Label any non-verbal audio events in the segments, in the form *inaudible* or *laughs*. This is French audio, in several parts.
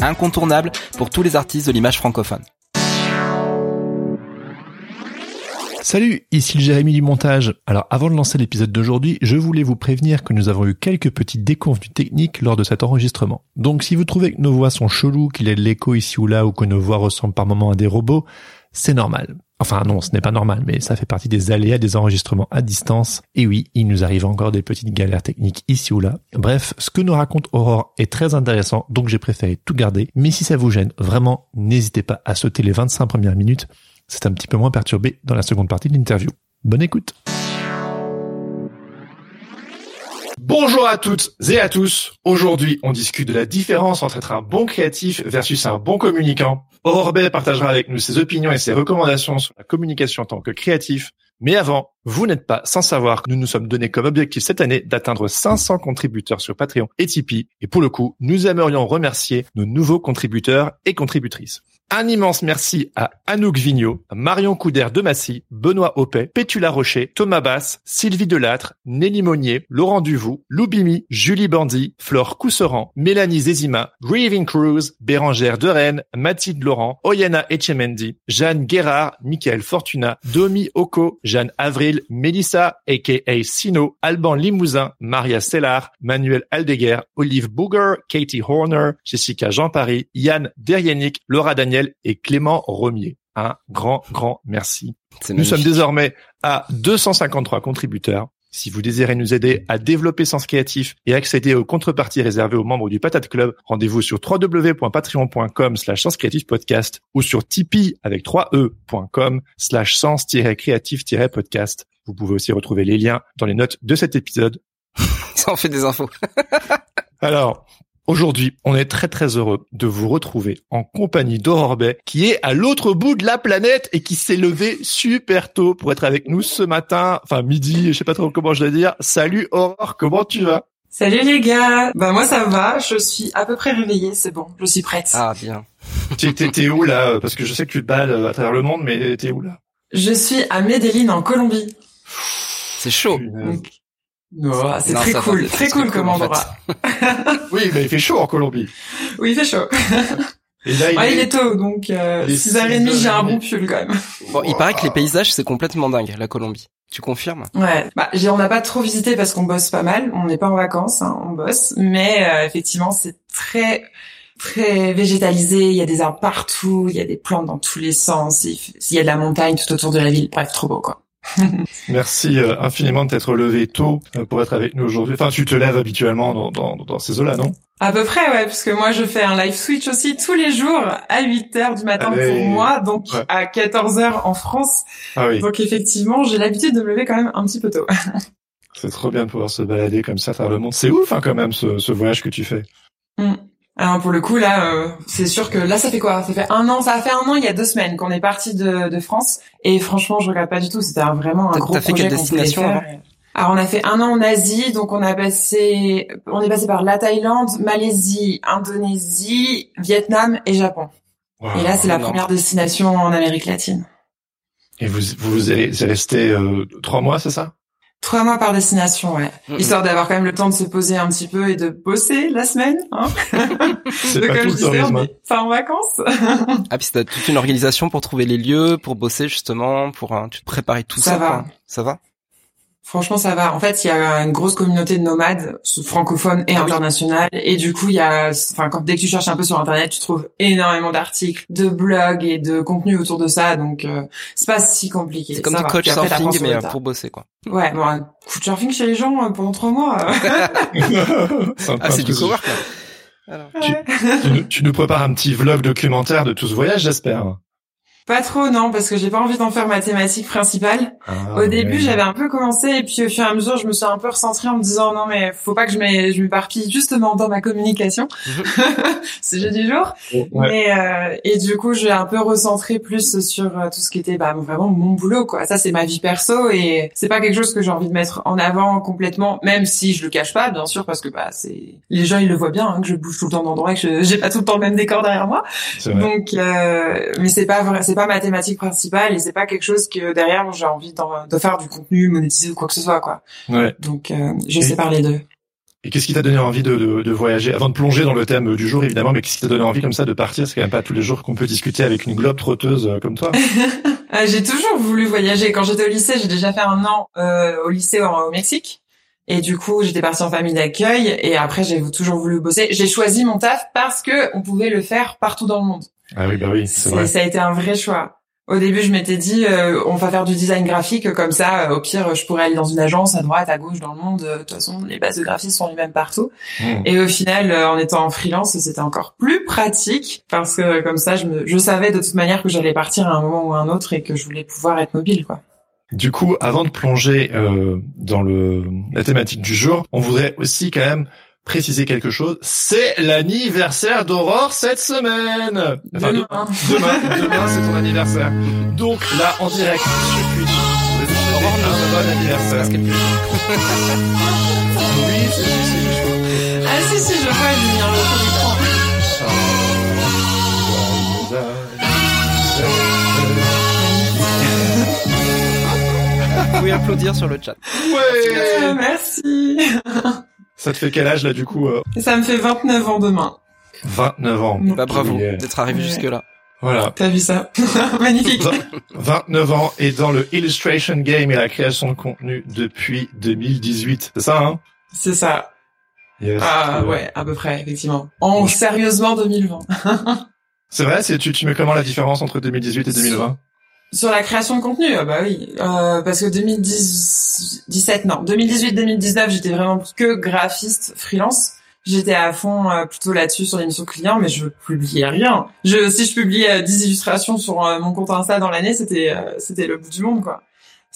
incontournable pour tous les artistes de l'image francophone. Salut, ici le Jérémy du montage. Alors avant de lancer l'épisode d'aujourd'hui, je voulais vous prévenir que nous avons eu quelques petites déconvenues techniques lors de cet enregistrement. Donc si vous trouvez que nos voix sont cheloues, qu'il y a de l'écho ici ou là ou que nos voix ressemblent par moments à des robots, c'est normal. Enfin non, ce n'est pas normal, mais ça fait partie des aléas des enregistrements à distance. Et oui, il nous arrive encore des petites galères techniques ici ou là. Bref, ce que nous raconte Aurore est très intéressant, donc j'ai préféré tout garder. Mais si ça vous gêne, vraiment, n'hésitez pas à sauter les 25 premières minutes. C'est un petit peu moins perturbé dans la seconde partie de l'interview. Bonne écoute Bonjour à toutes et à tous. Aujourd'hui, on discute de la différence entre être un bon créatif versus un bon communicant. Aurore Bay partagera avec nous ses opinions et ses recommandations sur la communication en tant que créatif. Mais avant, vous n'êtes pas sans savoir que nous nous sommes donné comme objectif cette année d'atteindre 500 contributeurs sur Patreon et Tipeee. Et pour le coup, nous aimerions remercier nos nouveaux contributeurs et contributrices. Un immense merci à Anouk Vigneault, Marion Couder de Massy, Benoît Opet, Pétula Rocher, Thomas Bass, Sylvie Delattre, Nelly Monnier, Laurent Duvou, Loubimi, Julie Bandy, Flore Cousseran, Mélanie Zezima, Grieving Cruz, Bérangère de Rennes, Mathilde Laurent, Oyana Echemendi, Jeanne Guérard, Michael Fortuna, Domi Oko, Jeanne Avril, Melissa, aka Sino, Alban Limousin, Maria Stellar, Manuel Aldeguer, Olive Booger, Katie Horner, Jessica Jean-Paris, Yann Derienik, Laura Daniel, et Clément Romier. Un grand, grand merci. Nous sommes désormais à 253 contributeurs. Si vous désirez nous aider à développer Sens Créatif et accéder aux contreparties réservées aux membres du Patate Club, rendez-vous sur www.patreon.com slash podcast ou sur tipeee avec 3e.com slash sens-créatif-podcast. Vous pouvez aussi retrouver les liens dans les notes de cet épisode. *laughs* Ça en fait des infos. Alors, Aujourd'hui, on est très très heureux de vous retrouver en compagnie d'Aurore Bay, qui est à l'autre bout de la planète et qui s'est levé super tôt pour être avec nous ce matin, enfin midi, je sais pas trop comment je dois dire. Salut Aurore, comment tu vas? Salut les gars, bah moi ça va, je suis à peu près réveillée, c'est bon, je suis prête. Ah bien. *laughs* t'es, où là? Parce que je sais que tu te balles à travers le monde, mais t'es où là? Je suis à Medellin en Colombie. C'est chaud. Non, c'est très cool, très cool comme endroit. *laughs* oui, mais il fait chaud en Colombie. Oui, il fait chaud. Et là, il, ouais, est... il est tôt, donc euh, 6h30, j'ai un bon pull quand même. Bon, il paraît que les paysages, c'est complètement dingue, la Colombie. Tu confirmes? Ouais, bah, on n'a pas trop visité parce qu'on bosse pas mal. On n'est pas en vacances, hein, on bosse. Mais euh, effectivement, c'est très très végétalisé. Il y a des arbres partout, il y a des plantes dans tous les sens. Il y a de la montagne tout autour de la ville. Bref, trop beau quoi. *laughs* Merci euh, infiniment de t'être levé tôt euh, pour être avec nous aujourd'hui. Enfin, tu te lèves habituellement dans, dans, dans ces eaux-là, non? À peu près, ouais, parce que moi, je fais un live switch aussi tous les jours à 8 heures du matin pour moi, donc à 14 heures en France. Ah oui. Donc effectivement, j'ai l'habitude de me lever quand même un petit peu tôt. *laughs* C'est trop bien de pouvoir se balader comme ça travers le monde. C'est ouf, hein, quand même, ce, ce voyage que tu fais. Mm. Alors pour le coup là, euh, c'est sûr que là ça fait quoi? Ça fait un an, ça a fait un an il y a deux semaines qu'on est parti de, de France et franchement je regarde pas du tout. C'était vraiment un gros projet. T'as fait quelle destination Alors on a fait un an en Asie, donc on a passé, on est passé par la Thaïlande, Malaisie, Indonésie, Vietnam et Japon. et là c'est la première destination en Amérique latine. Et vous vous êtes resté euh, trois mois, c'est ça? Trois mois par destination, ouais. Histoire d'avoir quand même le temps de se poser un petit peu et de bosser la semaine. Hein c'est pas tout le tourisme. Pas en vacances. ah puis t'as toute une organisation pour trouver les lieux, pour bosser justement, pour hein, tu te préparer tout ça. Ça va. Ça va? Franchement, ça va. En fait, il y a une grosse communauté de nomades francophones et ah internationales. Et du coup, il y a, enfin, quand dès que tu cherches un peu sur Internet, tu trouves énormément d'articles, de blogs et de contenus autour de ça. Donc, euh, c'est pas si compliqué. C'est comme du coach surfing, mais pour bosser, quoi. Ouais, bon, un coach surfing chez les gens euh, pendant trois mois. *laughs* ah, c'est du cowork, Alors. Tu, tu, tu, nous prépares un petit vlog documentaire de tout ce voyage, j'espère. Pas trop, non, parce que j'ai pas envie d'en faire ma thématique principale. Ah, au début, j'avais un peu commencé, et puis au fur et à mesure, je me suis un peu recentrée en me disant non, mais faut pas que je m'éparpille justement dans ma communication. *laughs* C'est jeu du jour. Mais euh, et du coup, j'ai un peu recentré plus sur euh, tout ce qui était bah, vraiment mon boulot, quoi. Ça, c'est ma vie perso, et c'est pas quelque chose que j'ai envie de mettre en avant complètement, même si je le cache pas, bien sûr, parce que bah c'est les gens ils le voient bien hein, que je bouge tout le temps d'endroit, que j'ai pas tout le temps le même décor derrière moi. Donc, euh, mais c'est pas vrai, pas ma thématique principale et c'est pas quelque chose que derrière j'ai envie de faire du contenu monétisé ou quoi que ce soit quoi. Ouais. Donc euh, je sais parler d'eux. Et qu'est-ce qui t'a donné envie de, de, de, voyager? Avant de plonger dans le thème du jour évidemment, mais qu'est-ce qui t'a donné envie comme ça de partir? C'est quand même pas tous les jours qu'on peut discuter avec une globe trotteuse euh, comme toi. Euh, *laughs* j'ai toujours voulu voyager. Quand j'étais au lycée, j'ai déjà fait un an euh, au lycée au, Mexique. Et du coup, j'étais partie en famille d'accueil. Et après, j'ai toujours voulu bosser. J'ai choisi mon taf parce que on pouvait le faire partout dans le monde. Ah oui, bah oui, c'est vrai. Ça a été un vrai choix. Au début, je m'étais dit, euh, on va faire du design graphique, comme ça, euh, au pire, je pourrais aller dans une agence à droite, à gauche, dans le monde. De toute façon, les bases de graphisme sont les mêmes partout. Hmm. Et au final, euh, en étant en freelance, c'était encore plus pratique parce que comme ça, je, me, je savais de toute manière que j'allais partir à un moment ou à un autre et que je voulais pouvoir être mobile, quoi. Du coup, avant de plonger dans le la thématique du jour, on voudrait aussi quand même préciser quelque chose. C'est l'anniversaire d'Aurore cette semaine. Enfin, demain. Demain, demain c'est ton anniversaire. Donc là, en direct sur Twitch, Aurore, un bon anniversaire. oui, c'est si, Ah si, si, je vois venir le Vous pouvez applaudir sur le chat. Ouais. Merci. Ça te fait quel âge là du coup euh Ça me fait 29 ans demain. 29 ans. Bah bravo d'être arrivé jusque là. Voilà. T'as vu ça *laughs* Magnifique. 29 ans et dans le illustration game et la création de contenu depuis 2018. C'est ça hein C'est ça. ah ouais, à peu près effectivement. En sérieusement 2020. *laughs* C'est vrai, c'est tu tu mets comment la différence entre 2018 et 2020 sur la création de contenu, ah bah oui, euh, parce que 2017, non, 2018-2019, j'étais vraiment que graphiste freelance. J'étais à fond euh, plutôt là-dessus sur l'émission client, mais je publiais rien. Je, si je publiais 10 euh, illustrations sur mon compte Insta dans l'année, c'était c'était le bout du monde, quoi.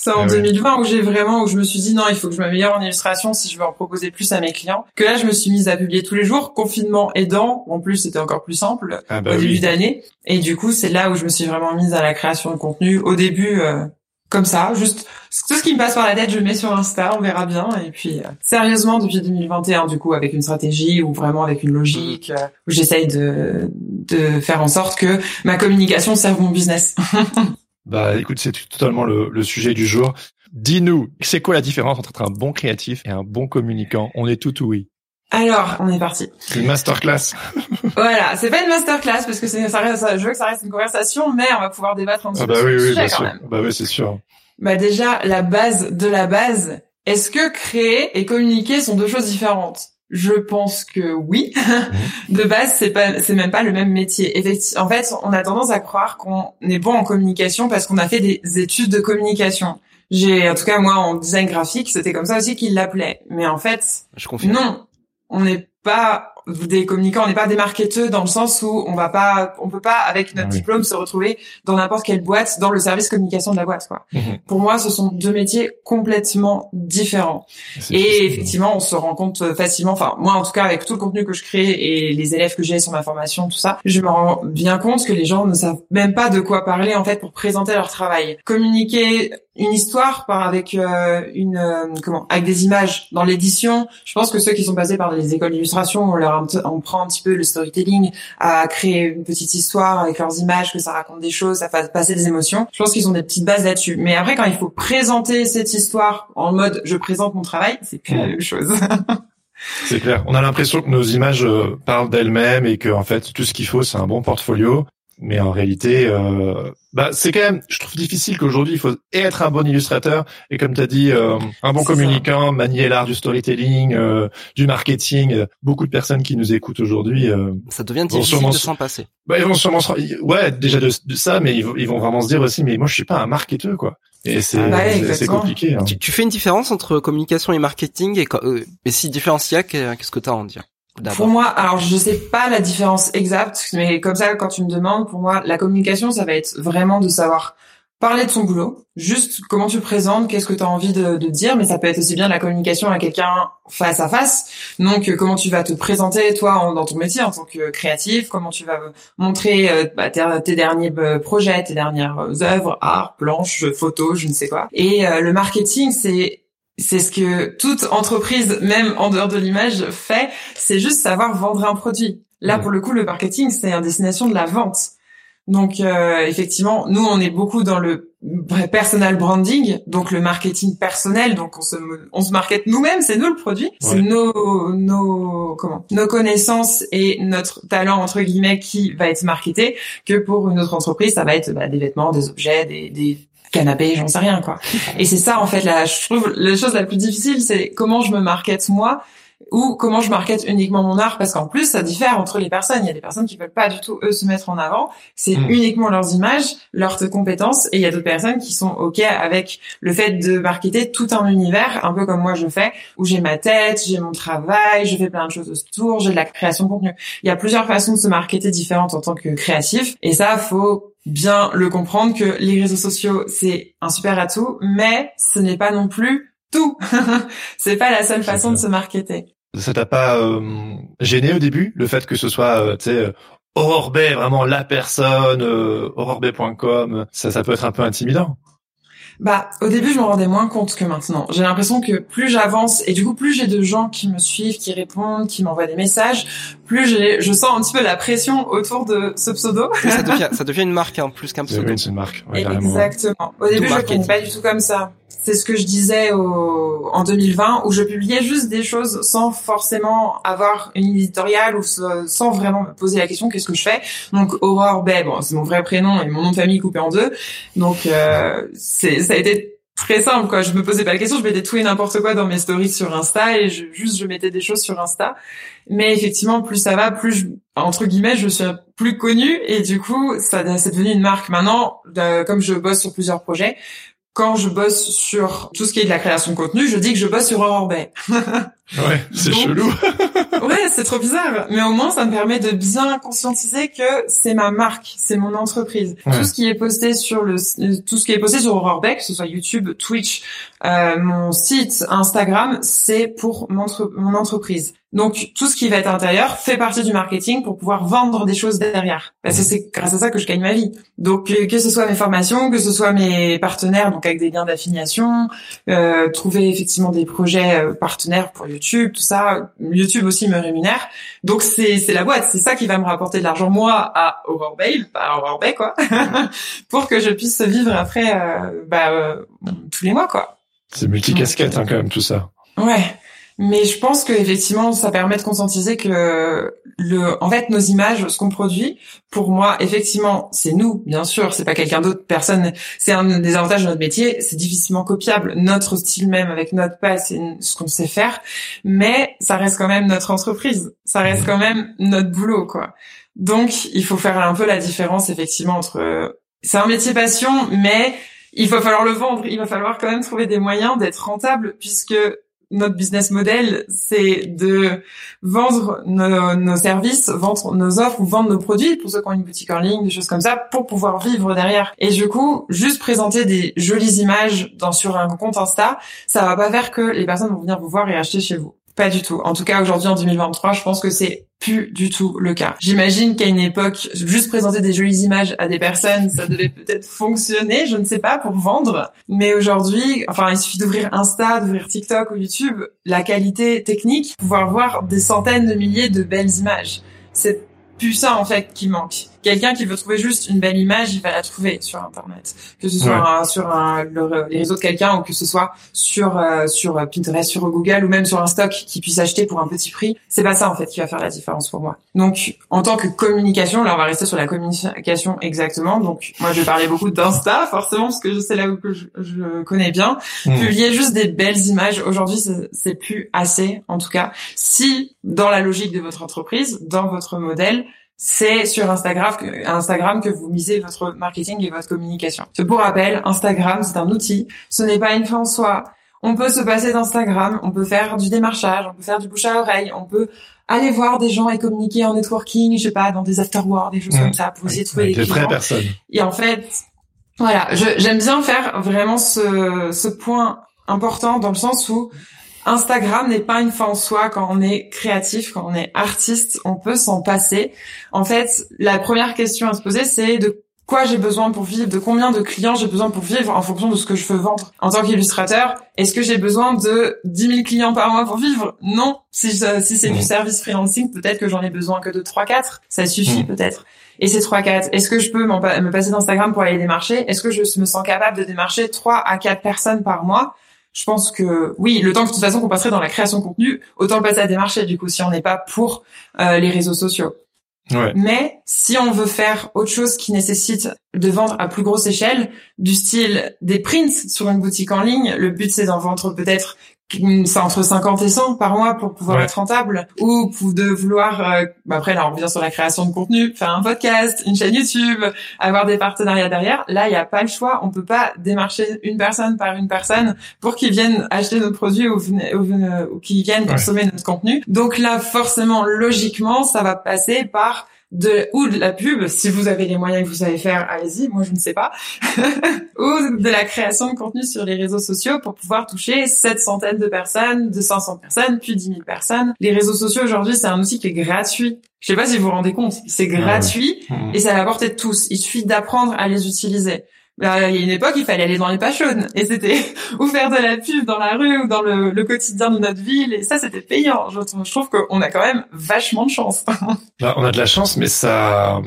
C'est en 2020 ah où j'ai vraiment, où je me suis dit non, il faut que je m'améliore en illustration si je veux en proposer plus à mes clients. Que là, je me suis mise à publier tous les jours, confinement aidant. En plus, c'était encore plus simple ah bah au début d'année. Et du coup, c'est là où je me suis vraiment mise à la création de contenu. Au début, euh, comme ça, juste tout ce qui me passe par la tête, je mets sur Insta, on verra bien. Et puis, euh, sérieusement, depuis 2021, du coup, avec une stratégie ou vraiment avec une logique, euh, où j'essaye de, de faire en sorte que ma communication serve mon business. *laughs* Bah écoute, c'est totalement le, le, sujet du jour. Dis-nous, c'est quoi la différence entre un bon créatif et un bon communicant? On est tout oui. Alors, on est parti. C'est une masterclass. *laughs* voilà, c'est pas une masterclass parce que c'est ça reste, je veux que ça reste une conversation, mais on va pouvoir débattre en ah bah oui, oui, bien sûr. Bah oui, c'est sûr. Bah déjà, la base de la base. Est-ce que créer et communiquer sont deux choses différentes? Je pense que oui. *laughs* De base, c'est pas, c'est même pas le même métier. En fait, on a tendance à croire qu'on est bon en communication parce qu'on a fait des études de communication. J'ai, en tout cas, moi, en design graphique, c'était comme ça aussi qu'ils l'appelaient. Mais en fait, je non, on n'est pas des communicants, on n'est pas des marketeurs dans le sens où on va pas, on peut pas avec notre diplôme se retrouver dans n'importe quelle boîte dans le service communication de la boîte. Quoi. Mhm. Pour moi, ce sont deux métiers complètement différents. Et effectivement, on se rend compte facilement. Enfin, moi, en tout cas, avec tout le contenu que je crée et les élèves que j'ai sur ma formation, tout ça, je me rends bien compte que les gens ne savent même pas de quoi parler en fait pour présenter leur travail. Communiquer une histoire par avec euh, une euh, comment avec des images dans l'édition. Je pense que ceux qui sont passés par des écoles d'illustration, on leur on prend un petit peu le storytelling, à créer une petite histoire avec leurs images, que ça raconte des choses, ça fasse passer des émotions. Je pense qu'ils ont des petites bases là-dessus. Mais après, quand il faut présenter cette histoire en mode je présente mon travail, c'est plus la même chose. *laughs* C'est clair. On a l'impression que nos images euh, parlent d'elles-mêmes et que en fait tout ce qu'il faut c'est un bon portfolio mais en réalité, euh, bah, c'est quand même, je trouve difficile qu'aujourd'hui, il faut être un bon illustrateur et comme tu as dit, euh, un bon communicant, manier l'art du storytelling, euh, du marketing. Beaucoup de personnes qui nous écoutent aujourd'hui, ça devient difficile de s'en passer. Bah, ils vont sûrement, ouais, déjà de, ça, mais ils vont, vraiment se dire aussi, mais moi, je suis pas un marketeur, quoi. Et c'est ah compliqué. Hein. Tu, fais une différence entre communication et marketing et, et si différencier, qu'est-ce que tu as à en dire? Pour moi, alors je sais pas la différence exacte, mais comme ça, quand tu me demandes, pour moi, la communication, ça va être vraiment de savoir parler de son boulot, juste comment tu présentes, qu'est-ce que tu as envie de, dire, mais ça peut être aussi bien la communication à quelqu'un face à face. Donc, euh, comment tu vas te présenter toi dans ton métier en tant que créatif, comment tu vas montrer euh, bah, tes, derniers euh, projets, tes dernières œuvres, art, planches, photos, je ne sais quoi. Et le marketing, c'est c'est ce que toute entreprise, même en dehors de l'image, fait. C'est juste savoir vendre un produit. Là, pour le coup, le marketing, c'est une destination de la vente. Donc, euh, effectivement, nous, on est beaucoup dans le personal branding, donc le marketing personnel. Donc, on se, on se market nous-mêmes. C'est nous le produit. C'est nos, nos, comment, nos connaissances et notre talent entre guillemets qui va être marketé. Que pour une autre entreprise, ça va être bah, des vêtements, des objets, des, des canapé, j'en sais rien quoi. Et c'est ça en fait la je trouve la chose la plus difficile c'est comment je me market moi ou comment je market uniquement mon art parce qu'en plus ça diffère entre les personnes, il y a des personnes qui veulent pas du tout eux se mettre en avant, c'est hmm. uniquement leurs images, leurs compétences et il y a d'autres personnes qui sont OK avec le fait de marketer tout un univers un peu comme moi je fais où j'ai ma tête, j'ai mon travail, je fais plein de choses autour, j'ai de la création de contenu. Il y a plusieurs façons de se marketer différentes en tant que créatif et ça faut bien le comprendre que les réseaux sociaux c'est un super atout, mais ce n'est pas non plus tout. *laughs* c'est pas la seule façon de se marketer. Ça t'a pas euh, gêné au début le fait que ce soit euh, tu sais euh, Aurore Bay, vraiment la personne, euh, aurorebay.com, ça ça peut être un peu intimidant. Bah, au début, je me rendais moins compte que maintenant. J'ai l'impression que plus j'avance et du coup, plus j'ai de gens qui me suivent, qui répondent, qui m'envoient des messages, plus j'ai, je sens un petit peu la pression autour de ce pseudo. ça, *laughs* devient, ça devient une marque, hein, plus qu'un pseudo. Oui, c'est une marque. Exactement. Au début, je ne pas du tout comme ça. C'est ce que je disais au, en 2020, où je publiais juste des choses sans forcément avoir une éditoriale ou sans vraiment me poser la question qu'est-ce que je fais? Donc Aurore Bay, bon, c'est mon vrai prénom et mon nom de famille coupé en deux. Donc euh, c'est ça a été très simple quoi. Je me posais pas la question, je mettais tout et n'importe quoi dans mes stories sur Insta et je, juste je mettais des choses sur Insta. Mais effectivement, plus ça va, plus je, entre guillemets, je suis plus connue et du coup, ça c'est devenu une marque. Maintenant, comme je bosse sur plusieurs projets, quand je bosse sur tout ce qui est de la création de contenu, je dis que je bosse sur Aurore *laughs* Bay. Ouais, c'est chelou. *laughs* ouais, c'est trop bizarre. Mais au moins, ça me permet de bien conscientiser que c'est ma marque, c'est mon entreprise. Tout ce qui est posté sur le, tout ce qui est posté sur Aurore Bay, que ce soit YouTube, Twitch, euh, mon site, Instagram, c'est pour mon, mon entreprise. Donc tout ce qui va être intérieur fait partie du marketing pour pouvoir vendre des choses derrière. Parce que c'est grâce à ça que je gagne ma vie. Donc euh, que ce soit mes formations, que ce soit mes partenaires, donc avec des liens d'affiliation, euh, trouver effectivement des projets euh, partenaires pour YouTube, tout ça. YouTube aussi me rémunère. Donc c'est c'est la boîte, c'est ça qui va me rapporter de l'argent moi à Aurore Bay, pas à Aurore Bay quoi, *laughs* pour que je puisse vivre après euh, bah, euh, tous les mois quoi. C'est multicasquette hein, quand même tout ça. Ouais. Mais je pense que effectivement, ça permet de conscientiser que le, en fait, nos images, ce qu'on produit, pour moi, effectivement, c'est nous, bien sûr, c'est pas quelqu'un d'autre, personne. C'est un des avantages de notre métier, c'est difficilement copiable. Notre style même, avec notre pas, c'est ce qu'on sait faire, mais ça reste quand même notre entreprise, ça reste quand même notre boulot, quoi. Donc, il faut faire un peu la différence, effectivement, entre. C'est un métier passion, mais il va falloir le vendre. Il va falloir quand même trouver des moyens d'être rentable, puisque notre business model, c'est de vendre nos, services, vendre nos offres ou vendre nos produits pour ceux qui ont une boutique en ligne, des choses comme ça, pour pouvoir vivre derrière. Et du coup, juste présenter des jolies images dans sur un compte Insta, ça va pas faire que les personnes vont venir vous voir et acheter chez vous pas du tout. En tout cas, aujourd'hui, en 2023, je pense que c'est plus du tout le cas. J'imagine qu'à une époque, juste présenter des jolies images à des personnes, ça devait peut-être fonctionner, je ne sais pas, pour vendre. Mais aujourd'hui, enfin, il suffit d'ouvrir Insta, d'ouvrir TikTok ou YouTube, la qualité technique, pouvoir voir des centaines de milliers de belles images. C'est plus ça en fait qui manque. Quelqu'un qui veut trouver juste une belle image, il va la trouver sur internet, que ce soit sur un, le, les réseaux de quelqu'un ou que ce soit sur euh, sur Pinterest, sur Google ou même sur un stock qui puisse acheter pour un petit prix. C'est pas ça en fait qui va faire la différence pour moi. Donc en tant que communication, là on va rester sur la communication exactement. Donc moi je parlais beaucoup d'Insta forcément parce que c'est là où que je, je, connais bien. Mmh. Publier juste des belles images aujourd'hui c'est plus assez en tout cas. Si dans la logique de votre entreprise, dans votre modèle c'est sur Instagram que, Instagram que vous misez votre marketing et votre communication. Pour rappel, Instagram, c'est un outil. Ce n'est pas une fin en soi. On peut se passer d'Instagram, on peut faire du démarchage, on peut faire du bouche à oreille, on peut aller voir des gens et communiquer en networking, je sais pas, dans des afterworks, des choses comme ça, pour essayer de trouver des vraies personnes. Et en fait, voilà, j'aime bien faire vraiment ce, ce point important dans le sens où Instagram n'est pas une fin en soi quand on est créatif, quand on est artiste, on peut s'en passer. En fait, la première question à se poser, c'est de quoi j'ai besoin pour vivre, de combien de clients j'ai besoin pour vivre en fonction de ce que je veux vendre. En tant qu'illustrateur, est-ce que j'ai besoin de 10 000 clients par mois pour vivre? Non. Si, si c'est du service freelancing, peut-être que j'en ai besoin que de 3-4. Ça suffit mmh. peut-être. Et ces 3-4, est-ce que je peux me passer d'Instagram pour aller démarcher? Est-ce que je me sens capable de démarcher 3 à 4 personnes par mois? Je pense que oui, le temps que de toute façon qu'on passerait dans la création de contenu, autant le passer à des marchés du coup si on n'est pas pour euh, les réseaux sociaux. Ouais. Mais si on veut faire autre chose qui nécessite de vendre à plus grosse échelle, du style des prints sur une boutique en ligne, le but c'est d'en vendre peut-être c'est entre 50 et 100 par mois pour pouvoir être rentable. Ou pour de vouloir euh, bah après là on revient sur la création de contenu faire un podcast une chaîne YouTube avoir des partenariats derrière. Là il n'y a pas le choix. On peut pas démarcher une personne par une personne pour qu'ils viennent acheter notre produit ou, ou, ou qu'ils viennent consommer notre contenu. Donc là forcément logiquement ça va passer par de ou de la pub si vous avez les moyens que vous savez faire allez-y moi je ne sais pas. *laughs* Ou de la création de contenu sur les réseaux sociaux pour pouvoir toucher cette centaine de personnes de 500 personnes puis 10 000 personnes. Les réseaux sociaux aujourd'hui c'est un outil qui est gratuit. Je sais pas si vous vous rendez compte c'est gratuit mmh. et c'est à la portée de tous. Il suffit d'apprendre à les utiliser il y a une époque, il fallait aller dans les pages chaudes. Et c'était *laughs* ou faire de la pub dans la rue ou dans le, le quotidien de notre ville. Et ça, c'était payant. Je, je trouve qu'on a quand même vachement de chance. *laughs* bah, on a de la chance, mais ça...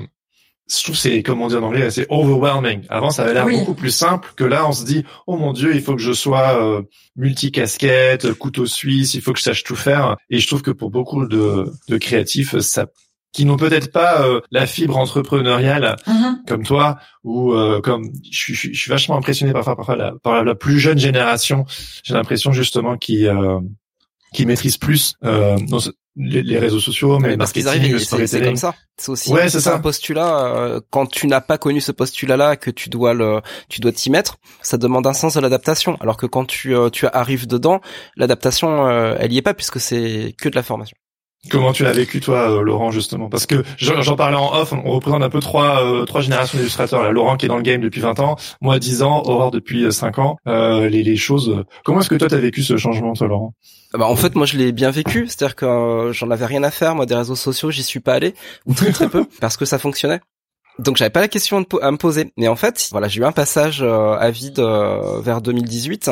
Je trouve c'est, comme on dit en anglais, c'est overwhelming. Avant, ça avait l'air beaucoup plus simple que là, on se dit, oh mon dieu, il faut que je sois euh, multicasquette, couteau suisse, il faut que je sache tout faire. Et je trouve que pour beaucoup de, de créatifs, ça qui n'ont peut-être pas euh, la fibre entrepreneuriale mm-hmm. comme toi ou euh, comme je, je, suis vachement impressionné parfois, parfois la, par la plus jeune génération. J'ai l'impression justement qui euh, qui maîtrise plus euh, les, les, réseaux sociaux mais, parce qu'ils arrivent c'est comme ça. C'est aussi ouais, c'est un postulat quand tu n'as pas connu ce postulat là que tu dois le tu dois t'y mettre ça demande un sens de l'adaptation. Alors que quand tu tu arrives dedans l'adaptation elle y est pas puisque c'est que de la formation Comment tu l'as vécu toi, euh, Laurent, justement? Parce que j'en parlais en off, on représente un peu trois euh, trois générations d'illustrateurs. Laurent qui est dans le game depuis 20 ans, moi 10 ans, Aurore depuis 5 euh, ans. les, les choses. Comment est-ce que toi t'as vécu ce changement, toi, Laurent? Ah bah en fait moi je l'ai bien vécu, c'est-à-dire que j'en avais rien à faire moi des réseaux sociaux, j'y suis pas allé ou très très peu *laughs* parce que ça fonctionnait. Donc j'avais pas la question à me poser. Mais en fait, voilà, j'ai eu un passage euh, à vide euh, vers 2018.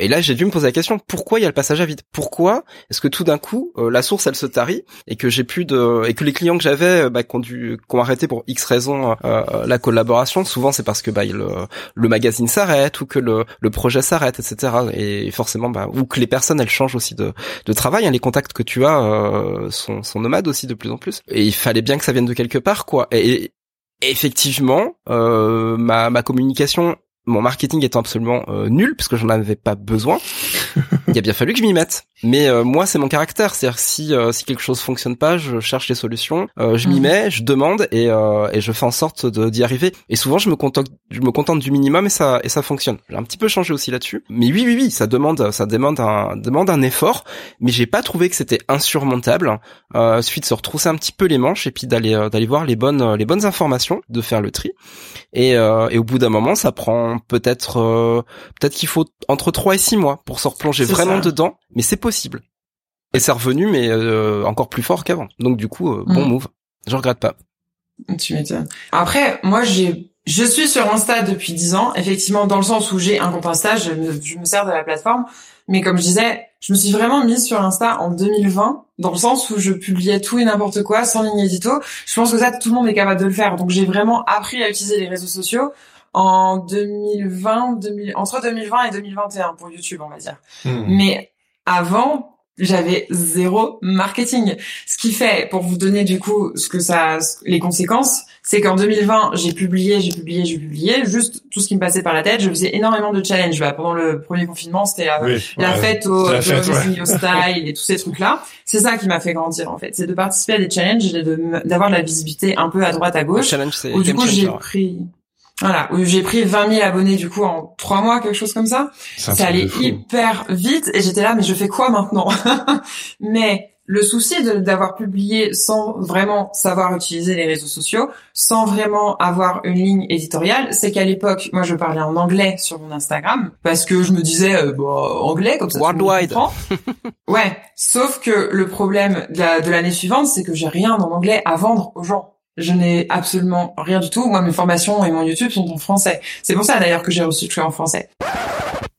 Et là, j'ai dû me poser la question pourquoi il y a le passage à vide Pourquoi est-ce que tout d'un coup euh, la source elle se tarit et que j'ai plus de et que les clients que j'avais bah, qui ont dû arrêté pour X raisons la collaboration. Souvent c'est parce que bah le, le magazine s'arrête ou que le, le projet s'arrête, etc. Et forcément bah ou que les personnes elles changent aussi de, de travail. Hein. Les contacts que tu as sont, sont nomades aussi de plus en plus. Et il fallait bien que ça vienne de quelque part quoi. et effectivement, euh, ma, ma communication mon marketing étant absolument euh, nul parce que j'en avais pas besoin, *laughs* il a bien fallu que je m'y mette. Mais euh, moi, c'est mon caractère, c'est-à-dire si euh, si quelque chose fonctionne pas, je cherche les solutions, je m'y mhm. mets, je demande et et je fais en sorte d'y arriver. Et souvent, je me contente je me contente du minimum et ça et ça fonctionne. J'ai un petit peu changé aussi là-dessus. Mais oui, oui, oui, ça demande ça demande un demande un effort. Mais j'ai pas trouvé que c'était insurmontable. Euh, suffit de se retrousser un petit peu les manches et puis d'aller d'aller voir les bonnes les bonnes informations, de faire le tri. Et et au bout d'un moment, ça prend peut-être euh, peut-être qu'il faut entre 3 et 6 mois pour se replonger vraiment dedans, mais c'est possible. Et c'est revenu, mais euh, encore plus fort qu'avant. Donc du coup, euh, bon mm. move. Je regrette pas. Tu m'étonnes. Après, moi, j'ai, je suis sur Insta depuis 10 ans, effectivement, dans le sens où j'ai un compte Insta, je me, je me sers de la plateforme. Mais comme je disais, je me suis vraiment mise sur Insta en 2020, dans le sens où je publiais tout et n'importe quoi, sans ligne édito. Je pense que ça, tout le monde est capable de le faire. Donc j'ai vraiment appris à utiliser les réseaux sociaux en 2020, 2000, entre 2020 et 2021 pour YouTube, on va dire. Hmm. Mais avant, j'avais zéro marketing. Ce qui fait, pour vous donner du coup ce que ça, les conséquences, c'est qu'en 2020, j'ai publié, j'ai publié, j'ai publié, juste tout ce qui me passait par la tête. Je faisais énormément de challenges. Bah, pendant le premier confinement, c'était la, fête au, style et tous ces trucs-là. C'est ça qui m'a fait grandir en fait. C'est de participer à des challenges et d'avoir de, la visibilité un peu à droite à gauche. challenge, c'est du coup, j'ai pris voilà, j'ai pris 20 000 abonnés du coup en trois mois, quelque chose comme ça. Ça, allait hyper vite et j'étais là, mais je fais quoi maintenant *laughs* Mais le souci d'avoir publié sans vraiment savoir utiliser les réseaux sociaux, sans vraiment avoir une ligne éditoriale, c'est qu'à l'époque, moi je parlais en anglais sur mon Instagram parce que je me disais euh, bah, anglais comme ça. Worldwide. ouais. Sauf que le problème de l'année suivante, c'est que j'ai rien en anglais à vendre aux gens. Je n'ai absolument rien du tout. Moi, mes formations et mon YouTube sont en français. C'est pour ça d'ailleurs que j'ai reçu le en français.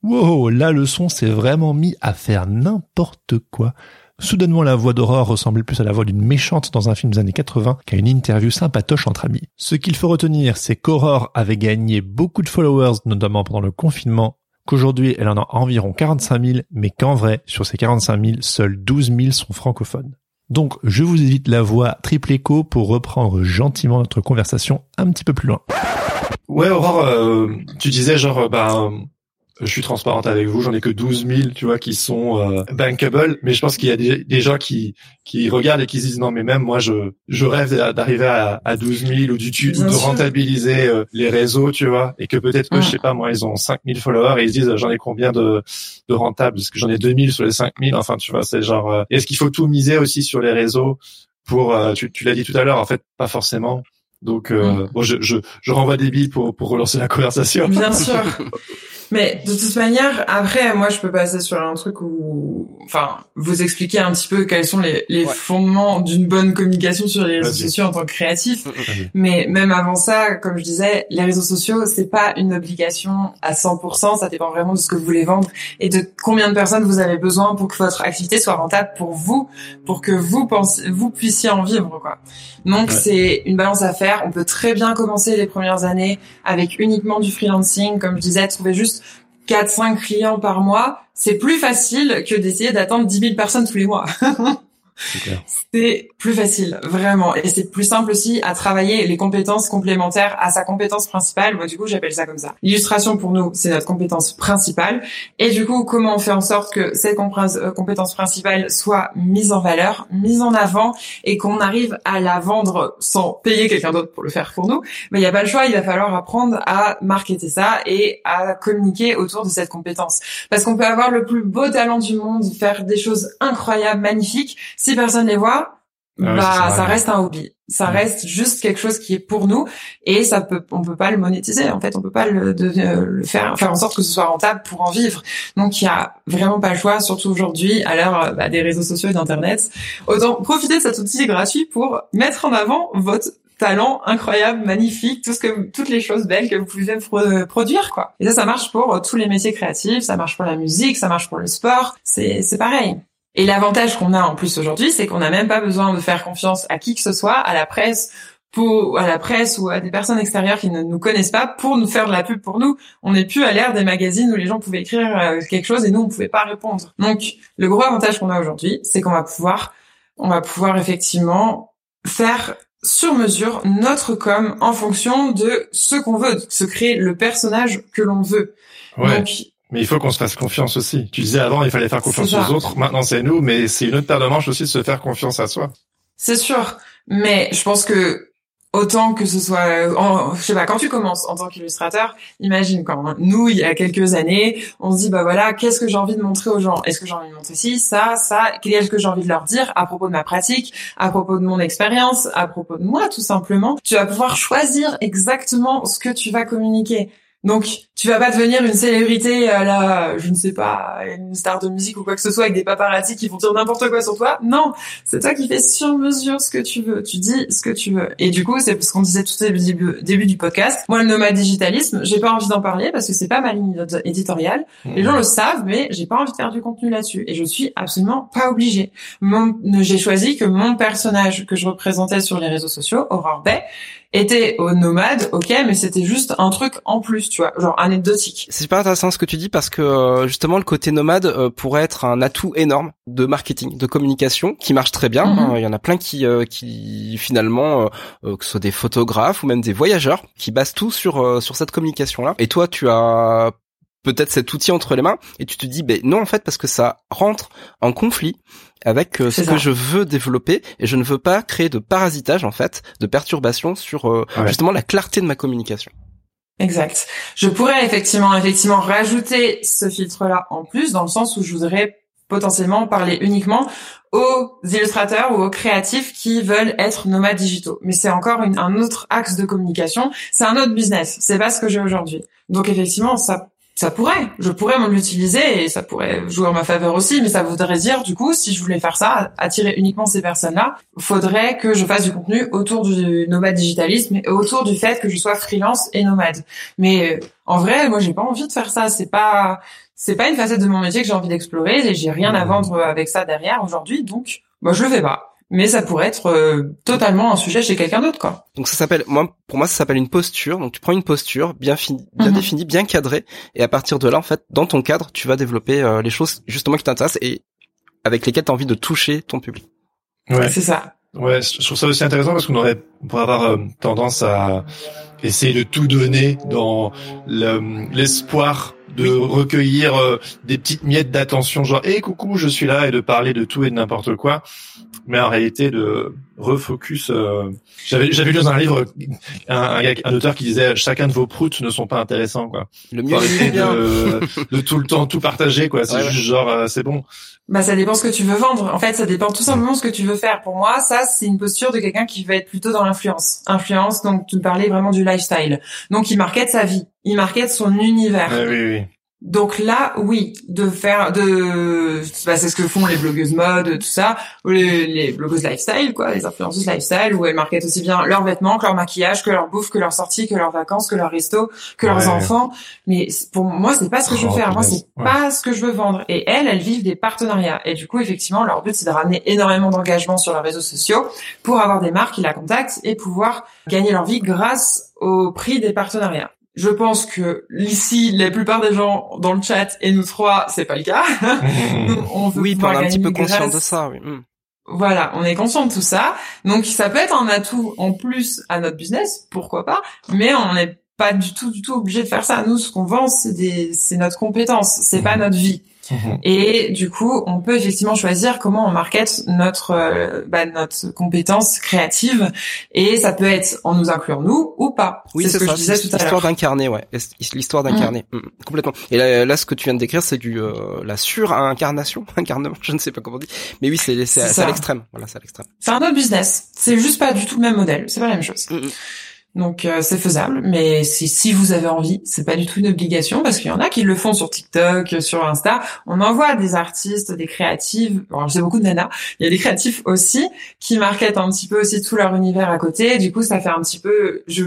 Wow, la leçon s'est vraiment mis à faire n'importe quoi. Soudainement, la voix d'Aurore ressemblait plus à la voix d'une méchante dans un film des années 80 qu'à une interview sympatoche entre amis. Ce qu'il faut retenir, c'est qu'Aurore avait gagné beaucoup de followers, notamment pendant le confinement, qu'aujourd'hui elle en a environ 45 000, mais qu'en vrai, sur ces 45 000, seuls 12 000 sont francophones. Donc, je vous évite la voix triple écho pour reprendre gentiment notre conversation un petit peu plus loin. Ouais, Aurore, euh, tu disais genre, bah, je suis transparente avec vous, j'en ai que 12 000, tu vois, qui sont euh, bankable, mais je pense qu'il y a des, gens qui qui regardent et qui se disent non, mais même moi, je je rêve d'arriver à, à 12 000 ou du de rentabiliser euh, les réseaux, tu vois, et que peut-être que je sais pas, moi, ils ont 5 000 followers et ils se disent j'en ai combien de de rentables, parce que j'en ai 2 000 sur les 5 000, enfin, tu vois, c'est genre, euh, est-ce qu'il faut tout miser aussi sur les réseaux pour, tu, tu l'as dit tout à l'heure, en fait, pas forcément. Donc, mm. bon, je, je, je renvoie des billes pour, pour relancer la conversation. Bien *laughs* sûr. Mais de toute manière, après, moi, je peux passer sur un truc où, enfin, vous expliquer un petit peu quels sont les, les fondements d'une bonne communication sur les réseaux sociaux en tant que créatif. Mais même avant ça, comme je disais, les réseaux sociaux, c'est pas une obligation à 100%. Ça dépend vraiment de ce que vous voulez vendre et de combien de personnes vous avez besoin pour que votre activité soit rentable pour vous, pour que vous pensez, vous puissiez en vivre, quoi. Donc, c'est une balance à faire. On peut très bien commencer les premières années avec uniquement du freelancing, comme je disais, trouver juste 4-5 clients par mois, c'est plus facile que d'essayer d'attendre 10 000 personnes tous les mois. *laughs* C'est plus facile, vraiment. Et c'est plus simple aussi à travailler les compétences complémentaires à sa compétence principale. Moi, du coup, j'appelle ça comme ça. L'illustration, pour nous, c'est notre compétence principale. Et du coup, comment on fait en sorte que cette euh, compétence principale soit mise en valeur, mise en avant, et qu'on arrive à la vendre sans payer quelqu'un d'autre pour le faire pour nous? Mais il n'y a pas le choix, il va falloir apprendre à marketer ça et à communiquer autour de cette compétence. Parce qu'on peut avoir le plus beau talent du monde, faire des choses incroyables, magnifiques, si personne les voit, ah bah ça reste un hobby. Ça reste juste quelque chose qui est pour nous et ça peut on peut pas le monétiser en fait, on peut pas le, le faire faire en sorte que ce soit rentable pour en vivre. Donc il y a vraiment pas le choix surtout aujourd'hui à l'heure bah, des réseaux sociaux et d'internet. Autant profiter de cet outil gratuit pour mettre en avant votre talent incroyable, magnifique, tout ce que toutes les choses belles que vous pouvez produire quoi. Et ça ça marche pour tous les métiers créatifs, ça marche pour la musique, ça marche pour le sport, c'est c'est pareil. Et l'avantage qu'on a en plus aujourd'hui, c'est qu'on n'a même pas besoin de faire confiance à qui que ce soit, à la presse, pour, à la presse ou à des personnes extérieures qui ne nous connaissent pas pour nous faire de la pub pour nous. On n'est plus à l'ère des magazines où les gens pouvaient écrire euh, quelque chose et nous on pouvait pas répondre. Donc le gros avantage qu'on a aujourd'hui, c'est qu'on va pouvoir, on va pouvoir effectivement faire sur mesure notre com en fonction de ce qu'on veut, se créer le personnage que l'on veut. Ouais. Mais il faut qu'on se fasse confiance aussi. Tu disais avant, il fallait faire confiance aux autres. Maintenant, c'est nous, mais c'est une autre paire de manches aussi de se faire confiance à soi. C'est sûr. Mais je pense que autant que ce soit, en, je sais pas, quand tu commences en tant qu'illustrateur, imagine quand nous, il y a quelques années, on se dit, bah voilà, qu'est-ce que j'ai envie de montrer aux gens? Est-ce que j'ai envie de montrer ci, ça, ça? Qu'est-ce que j'ai envie de leur dire à propos de ma pratique, à propos de mon expérience, à propos de moi, tout simplement? Tu vas pouvoir choisir exactement ce que tu vas communiquer. Donc, tu vas pas devenir une célébrité à la, je ne sais pas, une star de musique ou quoi que ce soit avec des paparazzi qui vont dire n'importe quoi sur toi. Non, c'est toi qui fais sur mesure ce que tu veux. Tu dis ce que tu veux. Et du coup, c'est ce qu'on disait tout au début, début du podcast. Moi, le nomade digitalisme, j'ai pas envie d'en parler parce que c'est pas ma ligne éditoriale. Mmh. Les gens le savent, mais j'ai pas envie de faire du contenu là-dessus. Et je suis absolument pas obligée. j'ai choisi que mon personnage que je représentais sur les réseaux sociaux, Aurore Bay, était au nomade, ok, mais c'était juste un truc en plus, tu vois, genre anecdotique. C'est super intéressant ce que tu dis parce que euh, justement le côté nomade euh, pourrait être un atout énorme de marketing, de communication qui marche très bien. Mhm. Hein. Il y en a plein qui, euh, qui finalement, que ce soit des photographes ou même des voyageurs, qui basent tout sur sur cette communication là. Et toi, tu as peut-être cet outil entre les mains et tu te dis ben non en fait parce que ça rentre en conflit avec euh, ce que je veux développer et je ne veux pas créer de parasitage en fait, de perturbation sur euh, justement la clarté de ma communication. Exact. Je pourrais effectivement effectivement rajouter ce filtre là en plus dans le sens où je voudrais potentiellement parler uniquement aux illustrateurs ou aux créatifs qui veulent être nomades digitaux. Mais c'est encore un autre axe de communication, c'est un autre business, c'est pas ce que j'ai aujourd'hui. Donc effectivement, ça ça pourrait, je pourrais m'en utiliser et ça pourrait jouer en ma faveur aussi, mais ça voudrait dire du coup, si je voulais faire ça, attirer uniquement ces personnes-là, faudrait que je fasse du contenu autour du nomade digitalisme et autour du fait que je sois freelance et nomade. Mais euh, en vrai, moi, j'ai pas envie de faire ça. C'est pas, c'est pas une facette de mon métier que j'ai envie d'explorer et j'ai rien à mmh. vendre avec ça derrière aujourd'hui, donc, moi, je le fais pas mais ça pourrait être euh, totalement un sujet chez quelqu'un d'autre quoi. Donc ça s'appelle moi pour moi ça s'appelle une posture. Donc tu prends une posture bien finie, bien mhm. définie, bien cadrée et à partir de là en fait dans ton cadre, tu vas développer euh, les choses justement qui t'intéressent et avec lesquelles tu as envie de toucher ton public. Ouais. C'est ça. Ouais, je trouve ça aussi intéressant parce qu'on aurait pourrait avoir euh, tendance à essayer de tout donner dans l'espoir de recueillir des petites miettes d'attention genre "Eh coucou, je suis là" et de parler de tout et de n'importe quoi mais en réalité de refocus. Euh, j'avais j'avais lu dans un livre un, un, auteur qui disait chacun de vos proutes ne sont pas intéressants quoi. Le mieux de, de tout le temps tout partager quoi. C'est juste genre euh, c'est bon. Bah ça dépend ce que tu veux vendre. En fait, ça dépend tout simplement ce que tu veux faire. Pour moi, ça c'est une posture de quelqu'un qui va être plutôt dans l'influence. Influence, donc tu me parlais vraiment du lifestyle. Donc il market sa vie, il market son univers. oui, oui. Donc là, oui, de faire de, bah, c'est ce que font les blogueuses mode, tout ça, ou les, les, blogueuses lifestyle, quoi, les influenceuses lifestyle, où elles marketent aussi bien leurs vêtements, que leur maquillage, que leur bouffe, que leurs sorties, que leurs vacances, que leurs restos, que leurs enfants. Mais pour moi, c'est pas ce que je veux oh, faire. Moi, c'est pas ce que je veux vendre. Et elles, elles vivent des partenariats. Et du coup, effectivement, leur but, c'est de ramener énormément d'engagement sur leurs réseaux sociaux pour avoir des marques qui la contactent et pouvoir gagner leur vie grâce au prix des partenariats. Je pense que ici, la plupart des gens dans le chat et nous trois, c'est pas le cas. *laughs* on veut oui, un petit peu conscient de ça. Oui. Voilà, on est conscient de tout ça. Donc ça peut être un atout en plus à notre business, pourquoi pas. Mais on n'est pas du tout, du tout obligé de faire ça. Nous, ce qu'on vend, c'est des, c'est notre compétence, c'est pas notre vie. Mhm. Et du coup, on peut effectivement choisir comment on market notre euh, bah, notre compétence créative, et ça peut être en nous incluant nous ou pas. Oui, c'est ce que je disais tout à l'heure. L'histoire d'incarner, ouais, l'histoire d'incarner, mm. Mm, complètement. Et là, ce que tu viens de décrire, c'est du euh, la surincarnation, *laughs* incarnement, je ne sais pas comment on dit, mais oui, c'est c'est à l'extrême. Voilà, c'est à l'extrême. C'est un autre business. C'est juste pas du tout le même modèle. C'est pas la même chose. Donc euh, c'est faisable, mais si, si vous avez envie, c'est pas du tout une obligation parce qu'il y en a qui le font sur TikTok, sur Insta. On envoie des artistes, des créatives. Bon, j'ai beaucoup de nanas. Il y a des créatifs aussi qui marketent un petit peu aussi tout leur univers à côté. Du coup, ça fait un petit peu, je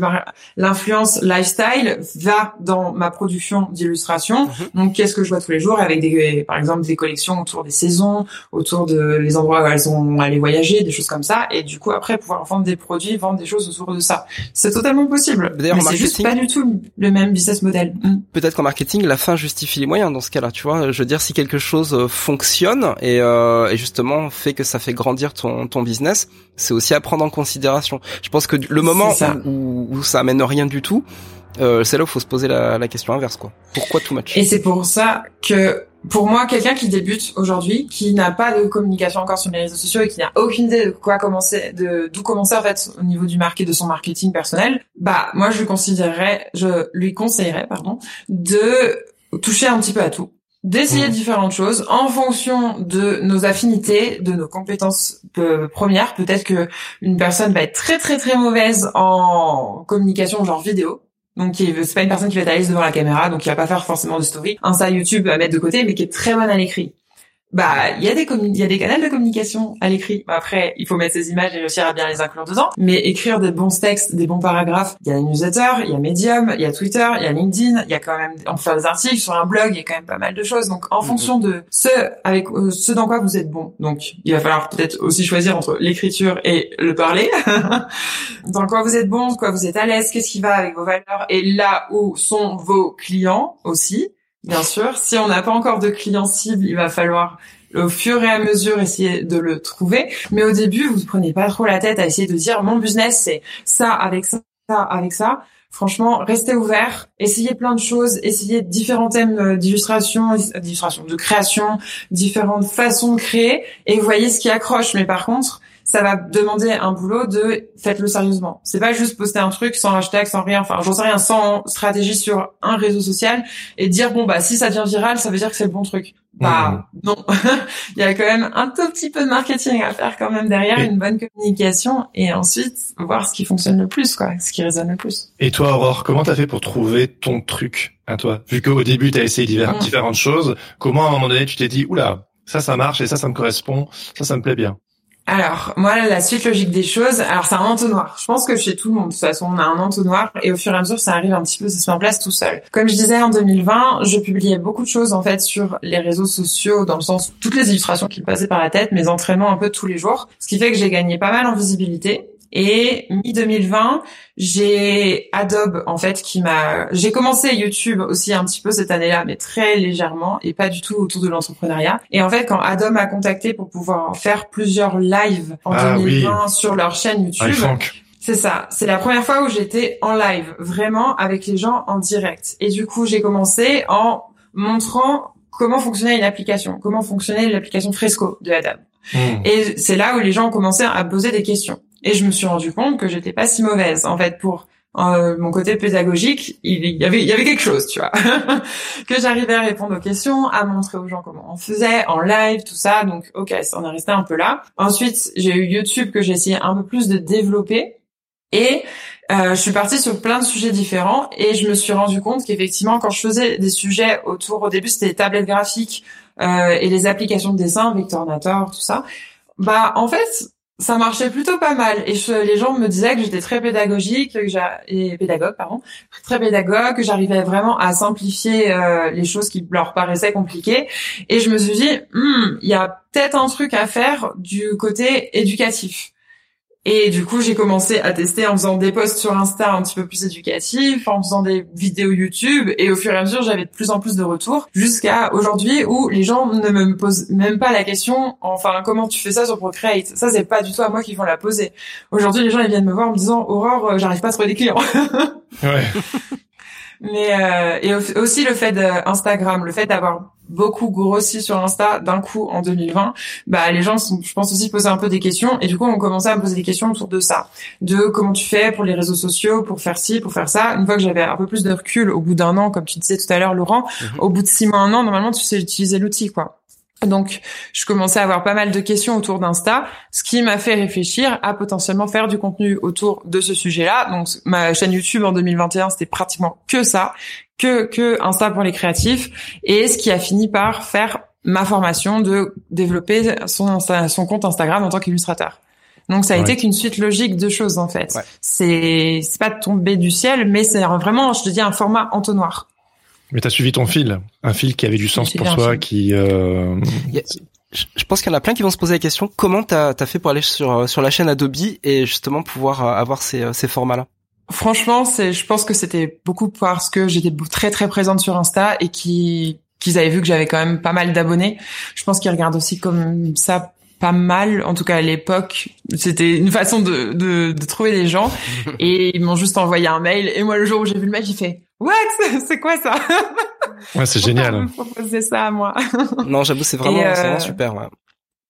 l'influence lifestyle va dans ma production d'illustration. Mhm. Donc qu'est-ce que je vois tous les jours avec des, par exemple, des collections autour des saisons, autour de les endroits où elles sont allées voyager, des choses comme ça. Et du coup après pouvoir vendre des produits, vendre des choses autour de ça totalement possible. D'ailleurs, c'est juste pas du tout le même business model. Mm. Peut-être qu'en marketing, la fin justifie les moyens dans ce cas-là. Tu vois, je veux dire, si quelque chose euh, fonctionne et, euh, et justement fait que ça fait grandir ton ton business, c'est aussi à prendre en considération. Je pense que le moment Où, où ça amène rien du tout, euh, c'est là où faut se poser la, la question inverse, quoi. Pourquoi tout match Et c'est pour ça que pour moi, quelqu'un qui débute aujourd'hui, qui n'a pas de communication encore sur les réseaux sociaux et qui n'a aucune idée de quoi commencer, de d'où commencer en fait au niveau du market, de son marketing personnel, bah moi je lui considérerais, je lui conseillerais pardon, de toucher un petit peu à tout, d'essayer mmh. différentes choses en fonction de nos affinités, de nos compétences euh, premières. Peut-être que une personne va être très très très mauvaise en communication genre vidéo Donc c'est pas une personne qui va être à l'aise devant la caméra, donc qui va pas faire forcément de story. Insta, YouTube à mettre de côté, mais qui est très bonne à l'écrit bah il y a des il y a des canaux de communication à l'écrit. Après, il faut mettre ses images et réussir à bien les inclure dedans. Mais écrire des bons textes, des bons paragraphes, il y a les newsletters, il y a Medium, il y a Twitter, il y a LinkedIn, il y a quand même on peut faire des articles sur un blog, il y a quand même pas mal de choses. Donc en mhm. fonction de ce avec euh, ce dans quoi vous êtes bon. Donc il va falloir peut-être aussi choisir entre l'écriture et le parler. *laughs* dans quoi vous êtes bon, quoi vous êtes à l'aise, qu'est-ce qui va avec vos valeurs et là où sont vos clients aussi bien sûr. Si on n'a pas encore de clients cible, il va falloir au fur et à mesure essayer de le trouver. Mais au début, vous ne prenez pas trop la tête à essayer de dire mon business c'est ça avec ça, ça avec ça. Franchement, restez ouvert, essayez plein de choses, essayez différents thèmes euh, d'illustration, d'illustration, de création, différentes façons de créer et voyez ce qui accroche. Mais par contre, ça va demander un boulot de faites-le sérieusement. C'est pas juste poster un truc sans hashtag, sans rien, enfin j'en sais rien, sans stratégie sur un réseau social et dire bon bah si ça devient viral, ça veut dire que c'est le bon truc. Bah mmh. non, *laughs* il y a quand même un tout petit peu de marketing à faire quand même derrière, une bonne communication et ensuite voir ce qui fonctionne le plus, quoi, ce qui résonne le plus. Et toi Aurore, comment t'as fait pour trouver ton truc à toi? Vu qu'au début t'as essayé mmh. différentes choses, comment à un moment donné tu t'es dit oula ça ça marche et ça ça me correspond, ça ça me plaît bien? Alors, moi, la suite logique des choses, alors c'est un entonnoir. Je pense que chez tout le monde, de toute façon, on a un entonnoir et au fur et à mesure, ça arrive un petit peu, ça se met en place tout seul. Comme je disais, en 2020, je publiais beaucoup de choses, en fait, sur les réseaux sociaux, dans le sens, toutes les illustrations qui me passaient par la tête, mes entraînements un peu tous les jours. Ce qui fait que j'ai gagné pas mal en visibilité. Et mi-2020, j'ai Adobe en fait qui m'a j'ai commencé YouTube aussi un petit peu cette année-là mais très légèrement et pas du tout autour de l'entrepreneuriat. Et en fait quand Adobe m'a contacté pour pouvoir faire plusieurs lives en 2020 ah sur leur chaîne YouTube, c'est ça. C'est la première fois où j'étais en live, vraiment avec les gens en direct. Et du coup, j'ai commencé en montrant comment fonctionnait une application, comment fonctionnait l'application Fresco de Adobe. Hmm. Et c'est là où les gens ont commencé à poser des questions. Et je me suis rendu compte que j'étais pas si mauvaise. En fait, pour euh, mon côté pédagogique, il y avait il y avait quelque chose, tu vois, *laughs* que j'arrivais à répondre aux questions, à montrer aux gens comment on faisait en live, tout ça. Donc, ok, ça en est resté un peu là. Ensuite, j'ai eu YouTube que j'ai essayé un peu plus de développer. Et euh, je suis partie sur plein de sujets différents et je me suis rendu compte qu'effectivement, quand je faisais des sujets autour, au début, c'était les tablettes graphiques euh, et les applications de dessin, Vectornator, tout ça. Bah, en fait, ça marchait plutôt pas mal. Et les gens me disaient que j'étais très pédagogique que et pédagogue pardon très pédagogue que j'arrivais vraiment à simplifier euh, les choses qui leur paraissaient compliquées. Et je me suis dit hmm, il y a peut-être un truc à faire du côté éducatif et du coup, j'ai commencé à tester en faisant des posts sur Insta un petit peu plus éducatifs, en faisant des vidéos YouTube, et au fur et à mesure, j'avais de plus en plus de retours, jusqu'à aujourd'hui où les gens ne me posent même pas la question, enfin, comment tu fais ça sur Procreate? Ça, c'est pas du tout à moi qu'ils vont la poser. Aujourd'hui, les gens, ils viennent me voir en me disant, Aurore, euh, j'arrive pas à trouver des clients. *laughs* ouais. Mais euh, et aussi le fait d'Instagram, le fait d'avoir beaucoup grossi sur Insta d'un coup en 2020, bah les gens sont, je pense aussi poser un peu des questions et du coup on commençait à me poser des questions autour de ça, de comment tu fais pour les réseaux sociaux, pour faire ci, pour faire ça. Une fois que j'avais un peu plus de recul, au bout d'un an, comme tu disais tout à l'heure, Laurent, mhm. au bout de six mois, un an, normalement tu sais utiliser l'outil quoi. Donc, je commençais à avoir pas mal de questions autour d'Insta, ce qui m'a fait réfléchir à potentiellement faire du contenu autour de ce sujet-là. Donc, ma chaîne YouTube en 2021, c'était pratiquement que ça, que que Insta pour les créatifs, et ce qui a fini par faire ma formation de développer son son compte Instagram en tant qu'illustrateur. Donc ça a été qu'une suite logique de choses en fait. C'est c'est pas tombé du ciel, mais c'est vraiment, je te dis, un format entonnoir. Mais t'as suivi ton fil, un fil qui avait du sens pour toi, qui. Euh... Je pense qu'il y en a plein qui vont se poser la question comment t'as as fait pour aller sur euh, sur la chaîne Adobe et justement pouvoir euh, avoir ces, euh, ces formats-là? Franchement, c'est, je pense que c'était beaucoup parce que j'étais très très présente sur Insta et qui qu'ils avaient vu que j'avais quand même pas mal d'abonnés. Je pense qu'ils regardent aussi comme ça pas mal. En tout cas, à l'époque, c'était une façon de, de, de trouver des gens. *laughs* et ils m'ont juste envoyé un mail. Et moi, le jour où j'ai vu le mail, j'ai fait What? *laughs* C'est quoi ça? *laughs* Ouais, c'est génial. proposer ça à moi? *laughs* non, j'avoue, c'est vraiment, vraiment, super. Ouais.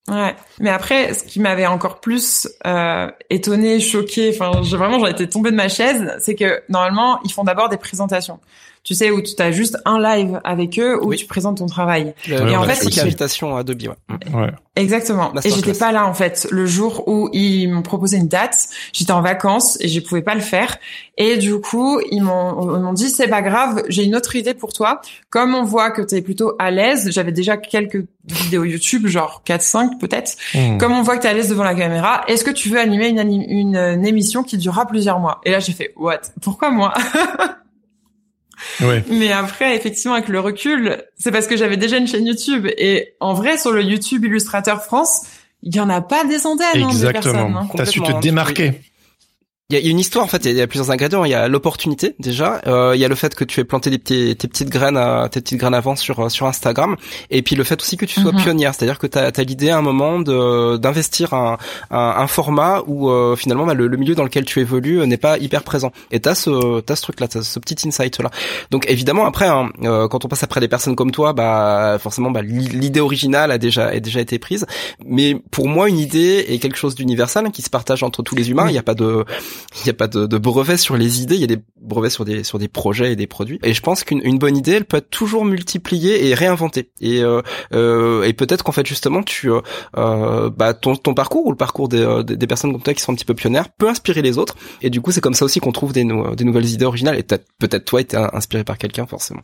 Ouais, mais après, ce qui m'avait encore plus euh, étonné, choqué, enfin, vraiment, j'en étais tombée de ma chaise, c'est que normalement, ils font d'abord des présentations. Tu sais, où tu as juste un live avec eux où tu présentes ton travail. et en fait, c'est invitation à Adobe. Ouais. ouais. Exactement. Et j'étais pas là en fait le jour où ils m'ont proposé une date. J'étais en vacances et je pouvais pas le faire. Et du coup, ils m'ont m'ont dit c'est pas grave, j'ai une autre idée pour toi. Comme on voit que tu es plutôt à l'aise, j'avais déjà quelques vidéos YouTube, genre 4 5 peut-être. Hmm. Comme on voit que tu es à l'aise devant la caméra, est-ce que tu veux animer une, une, une émission qui durera plusieurs mois? Et là, j'ai fait what? Pourquoi moi? *laughs* Mais après, effectivement, avec le recul, c'est parce que j'avais déjà une chaîne YouTube. Et en vrai, sur le YouTube Illustrateur France, il y en a pas des centaines hein, personnes. Hein, T'as su te démarquer. Il y a une histoire en fait, il y a plusieurs ingrédients. Il y a l'opportunité déjà, euh, il y a le fait que tu aies planté des petits, tes petites graines, euh, tes petites graines avant sur euh, sur Instagram, et puis le fait aussi que tu sois mhm. pionnière, c'est-à-dire que tu as, l'idée à un moment d'investir un, un, format où euh, finalement bah, le, milieu dans lequel tu évolues n'est pas hyper présent. Et t'as ce t'as ce truc là, t'as ce petit insight là. Donc évidemment après, hein, quand on passe après des personnes comme toi, bah forcément bah, l'idée originale a déjà a déjà été prise. Mais pour moi, une idée est quelque chose d'universel qui se partage entre tous les humains. Il n'y a pas de il n'y a pas de, de brevets sur les idées, il y a des brevets sur des sur des projets et des produits. Et je pense qu'une bonne idée, elle peut être toujours multipliée et réinventée. Et euh, euh, et peut-être qu'en fait justement tu euh, bah ton ton parcours ou le parcours des, des, personnes comme toi qui sont un petit peu pionnières peut inspirer les autres. Et du coup c'est comme ça aussi qu'on trouve des des nouvelles idées originales. Et peut-être peut-être toi été inspiré par quelqu'un forcément.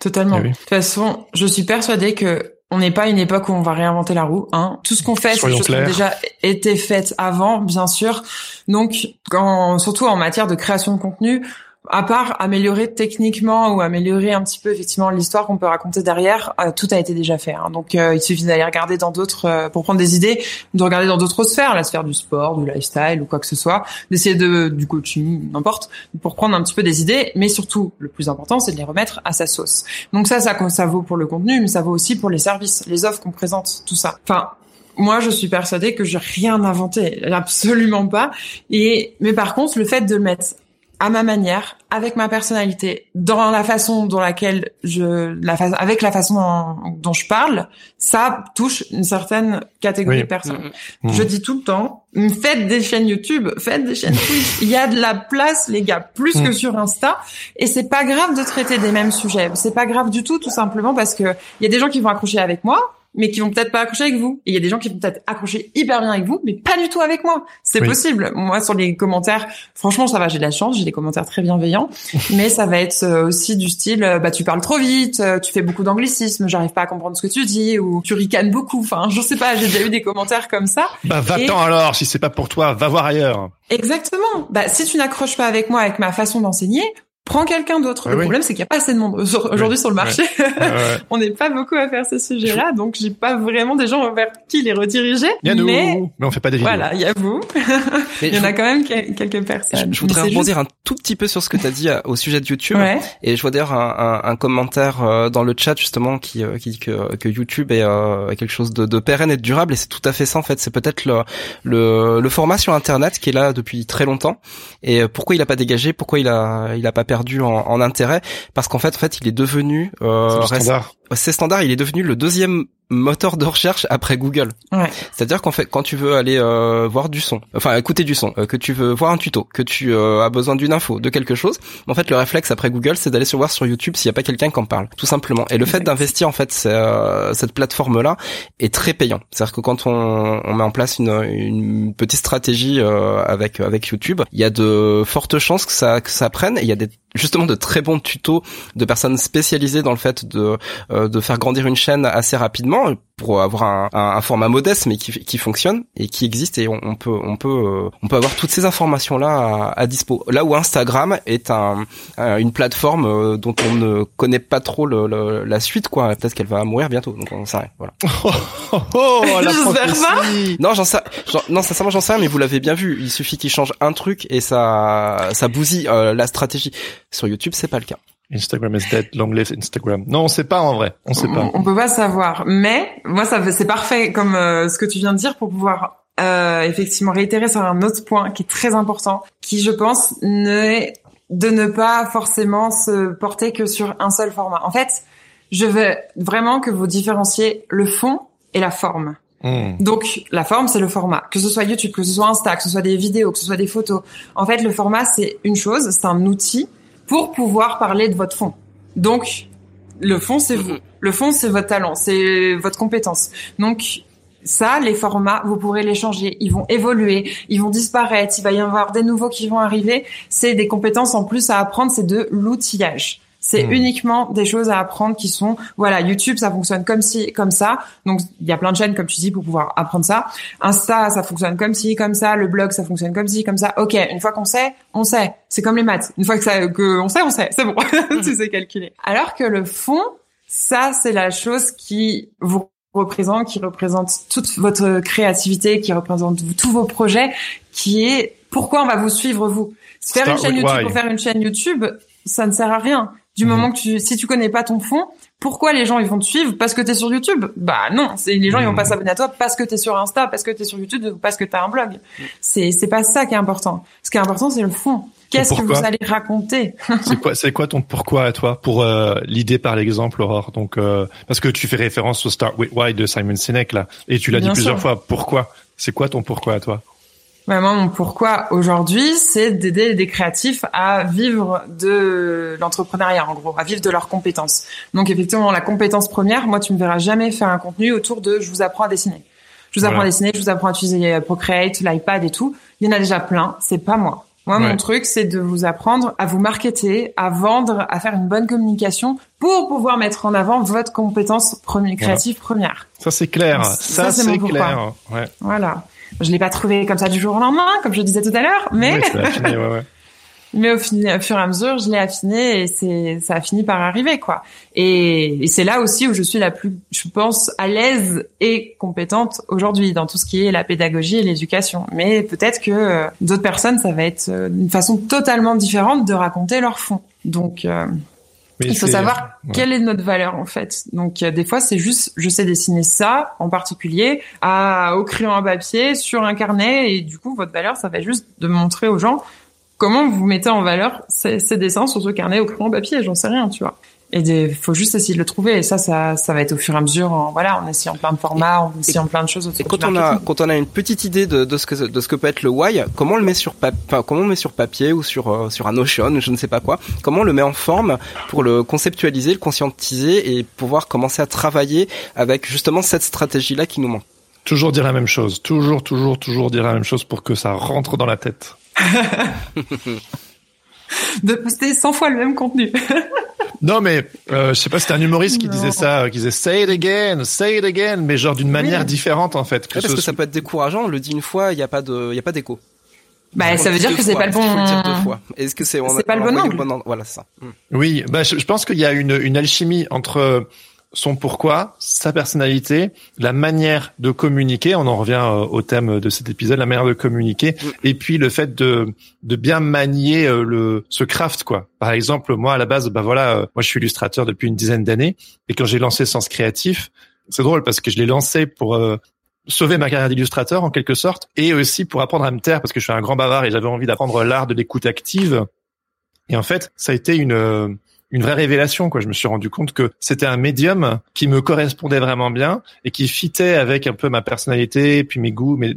Totalement. Eh de toute façon, je suis persuadée que on n'est pas à une époque où on va réinventer la roue. Hein. Tout ce qu'on fait, c'est des choses qui ont déjà été faites avant, bien sûr. Donc, quand, surtout en matière de création de contenu, à part améliorer techniquement ou améliorer un petit peu effectivement l'histoire qu'on peut raconter derrière, euh, tout a été déjà fait. Hein. Donc euh, il suffit d'aller regarder dans d'autres euh, pour prendre des idées, de regarder dans d'autres sphères, la sphère du sport, du lifestyle ou quoi que ce soit, d'essayer de du coaching, n'importe, pour prendre un petit peu des idées. Mais surtout, le plus important, c'est de les remettre à sa sauce. Donc ça, ça, ça vaut pour le contenu, mais ça vaut aussi pour les services, les offres qu'on présente, tout ça. Enfin, moi, je suis persuadée que j'ai rien inventé, absolument pas. Et mais par contre, le fait de le mettre à ma manière, avec ma personnalité, dans la façon dont laquelle je, la avec la façon dont, je parle, ça touche une certaine catégorie de personnes. Mm, mm. Je dis tout le temps, faites des chaînes YouTube, faites des chaînes Twitch. *laughs* Il y a de la place, les gars, plus que mm. sur Insta. Et c'est pas grave de traiter des mêmes sujets. C'est pas grave du tout, tout simplement parce que il y a des gens qui vont accrocher avec moi, mais qui vont peut-être pas accrocher avec vous. Et il y a des gens qui vont peut-être accrocher hyper bien avec vous, mais pas du tout avec moi. C'est possible. Moi, sur les commentaires, franchement, ça va, j'ai de la chance, j'ai des commentaires très bienveillants, *laughs* mais ça va être euh, aussi du style, euh, bah, tu parles trop vite, euh, tu fais beaucoup d'anglicisme, j'arrive pas à comprendre ce que tu dis, ou tu ricanes beaucoup. Enfin, je sais pas, j'ai déjà eu des commentaires comme ça. Bah, va-t'en alors, si c'est pas pour toi, va voir ailleurs. Exactement. Bah, si tu n'accroches pas avec moi, avec ma façon d'enseigner, prends quelqu'un d'autre. le problème, c'est qu'il n'y a pas assez de monde aujourd'hui sur le marché. *laughs* on n'est pas beaucoup à faire ce sujet-là, donc j'ai pas vraiment des gens vers qui les rediriger. Il y a nous, mais, mais on fait pas des vidéos. Voilà, il y a vous. *laughs* il y en a quand même quelques personnes. Je, voudrais rebondir un tout petit peu sur ce que tu as dit euh, au sujet de YouTube. Et je vois d'ailleurs un, un, un, commentaire euh, dans le chat justement qui, euh, qui dit que, que YouTube est quelque chose de, de, pérenne et de durable. Et c'est tout à fait ça en fait. C'est peut-être le, le, le format sur Internet qui est là depuis très longtemps. Et pourquoi il a pas dégagé? Pourquoi il a il a pas perdu perdu en, en intérêt parce qu'en fait, en fait, il est devenu euh, c'est standard. Il est devenu le deuxième moteur de recherche après Google. Ouais. C'est-à-dire qu'en fait, quand tu veux aller euh, voir du son, enfin écouter du son, euh, que tu veux voir un tuto, que tu euh, as besoin d'une info, de quelque chose, en fait, le réflexe après Google, c'est d'aller sur voir sur YouTube s'il y a pas quelqu'un qui en parle, tout simplement. Et le fait d'investir en fait cette plateforme-là est très payant. C'est-à-dire que quand on, on, met en place une, une petite stratégie avec avec YouTube, il y a de fortes chances que ça que ça prenne. Et il y a des justement de très bons tutos de personnes spécialisées dans le fait de de faire grandir une chaîne assez rapidement pour avoir un, un, format modeste mais qui, qui, fonctionne et qui existe et on, peut on peut euh, on peut avoir toutes ces informations là à, dispo. Là où Instagram est un, une plateforme euh, dont on ne connaît pas trop le, la suite quoi. Peut-être qu'elle va mourir bientôt donc on sait rien. Voilà. *laughs* oh, oh, la non j'en sais non sincèrement j'en sais rien mais vous l'avez bien vu. Il suffit qu'il change un truc et ça ça bousille euh, la stratégie. Sur YouTube c'est pas le cas. Instagram is dead, long live Instagram. Non, on sait pas en vrai, on sait pas. On, peut pas savoir, mais moi ça c'est parfait comme euh, ce que tu viens de dire pour pouvoir euh, effectivement réitérer sur un autre point qui est très important, qui je pense n'est de ne pas forcément se porter que sur un seul format. En fait, je veux vraiment que vous différenciez le fond et la forme. Hmm. Donc la forme c'est le format, que ce soit YouTube, que ce soit Insta, que ce soit des vidéos, que ce soit des photos. En fait, le format c'est une chose, c'est un outil pour pouvoir parler de votre fond. Donc, le fond, c'est vous. Le fond, c'est votre talent, c'est votre compétence. Donc, ça, les formats, vous pourrez les changer. Ils vont évoluer, ils vont disparaître. Il va y avoir des nouveaux qui vont arriver. C'est des compétences en plus à apprendre. C'est de l'outillage. C'est hmm. uniquement des choses à apprendre qui sont, voilà, YouTube, ça fonctionne comme ci, comme ça. Donc, il y a plein de chaînes, comme tu dis, pour pouvoir apprendre ça. Insta, ça fonctionne comme ci, comme ça. Le blog, ça fonctionne comme ci, comme ça. Ok, une fois qu'on sait, on sait. C'est comme les maths. Une fois que ça, que on sait, on sait. C'est bon. *laughs* tu sais calculer. Alors que le fond, ça, c'est la chose qui vous représente, qui représente toute votre créativité, qui représente tous vos projets, qui est pourquoi on va vous suivre vous? Faire une chaîne YouTube pour faire une chaîne YouTube, ça ne sert à rien. Du mhm. moment que tu, si tu connais pas ton fond, pourquoi les gens ils vont te suivre parce que tu es sur YouTube? Bah non, c'est les gens ils vont pas mhm. s'abonner à toi parce que tu es sur Insta, parce que tu es sur YouTube ou parce que tu as un blog. Mhm. C'est c'est pas ça qui est important. Ce qui est important c'est le fond. Qu'est-ce que vous allez raconter? *laughs* C'est quoi c'est quoi ton pourquoi à toi pour euh, l'idée par l'exemple Aurore? Donc euh, parce que tu fais référence au Start with Why de Simon Sinek là et tu l'as dit plusieurs fois pourquoi? C'est quoi ton pourquoi à toi? Vraiment, mon pourquoi aujourd'hui, c'est d'aider des créatifs à vivre de l'entrepreneuriat, en gros, à vivre de leurs compétences. Donc, effectivement, la compétence première, moi, tu me verras jamais faire un contenu autour de je vous apprends à dessiner. Je vous apprends à dessiner, je vous apprends à utiliser Procreate, l'iPad et tout. Il y en a déjà plein, c'est pas moi. Moi, mon truc, c'est de vous apprendre à vous marketer, à vendre, à faire une bonne communication pour pouvoir mettre en avant votre compétence première, créative première. Ça, c'est clair. Ça, c'est clair. Ouais. Voilà. Je l'ai pas trouvé comme ça du jour au lendemain, comme je disais tout à l'heure, mais affiné, ouais, ouais. *laughs* mais au, fur et à mesure, je l'ai affiné et c'est ça a fini par arriver quoi. Et, et c'est là aussi où je suis la plus, je pense, à l'aise et compétente aujourd'hui dans tout ce qui est la pédagogie et l'éducation. Mais peut-être que euh, d'autres personnes, ça va être euh, une façon totalement différente de raconter leur fond. Donc euh, il faut savoir quelle est notre valeur en fait. Donc des fois c'est juste je sais dessiner ça en particulier à au crayon à papier sur un carnet et du coup votre valeur ça va juste de montrer aux gens comment vous mettez en valeur ces, ces dessins sur ce carnet au crayon à papier, j'en sais rien, tu vois. Et il faut juste essayer de le trouver. Et ça, ça, ça va être au fur et à mesure, en, voilà, en essayant plein de formats, en essayant plein de choses. Et quand on a, quand on a une petite idée de, de ce que, de ce que peut être le why, comment on le met sur papier, enfin, comment on le met sur papier ou sur, euh, sur un Notion, je ne sais pas quoi. Comment on le met en forme pour le conceptualiser, le conscientiser et pouvoir commencer à travailler avec justement cette stratégie-là qui nous manque. Toujours dire la même chose. Toujours, toujours, toujours dire la même chose pour que ça rentre dans la tête. *laughs* de poster 100 fois le même contenu. *laughs* non, mais euh, je sais pas, c'était un humoriste qui disait ça, euh, qui disait say it again, say it again, mais genre d'une manière différente en fait. parce que ça peut être décourageant. On le dit une fois, il y a pas de, il y a pas d'écho. Bah, ça veut dire que c'est pas le bon. Faut le dire deux fois. Est-ce que c'est C'est pas le bon angle. Voilà, ça. Hmm. Oui, bah, je, je pense qu'il y a une, une alchimie entre son pourquoi, sa personnalité, la manière de communiquer. On en revient euh, au thème de cet épisode, la manière de communiquer, mm. et puis le fait de de bien manier euh, le ce craft quoi. Par exemple, moi à la base, bah voilà, euh, moi je suis illustrateur depuis une dizaine d'années, et quand j'ai lancé Sens Créatif, c'est drôle parce que je l'ai lancé pour sauver ma carrière d'illustrateur en quelque sorte, et aussi pour apprendre à me taire parce que je suis un grand bavard et j'avais envie d'apprendre l'art de l'écoute active. Et en fait, ça a été une une vraie révélation quoi. Je me suis rendu compte que c'était un médium qui me correspondait vraiment bien et qui fitait avec un peu ma personnalité, puis mes goûts, mais,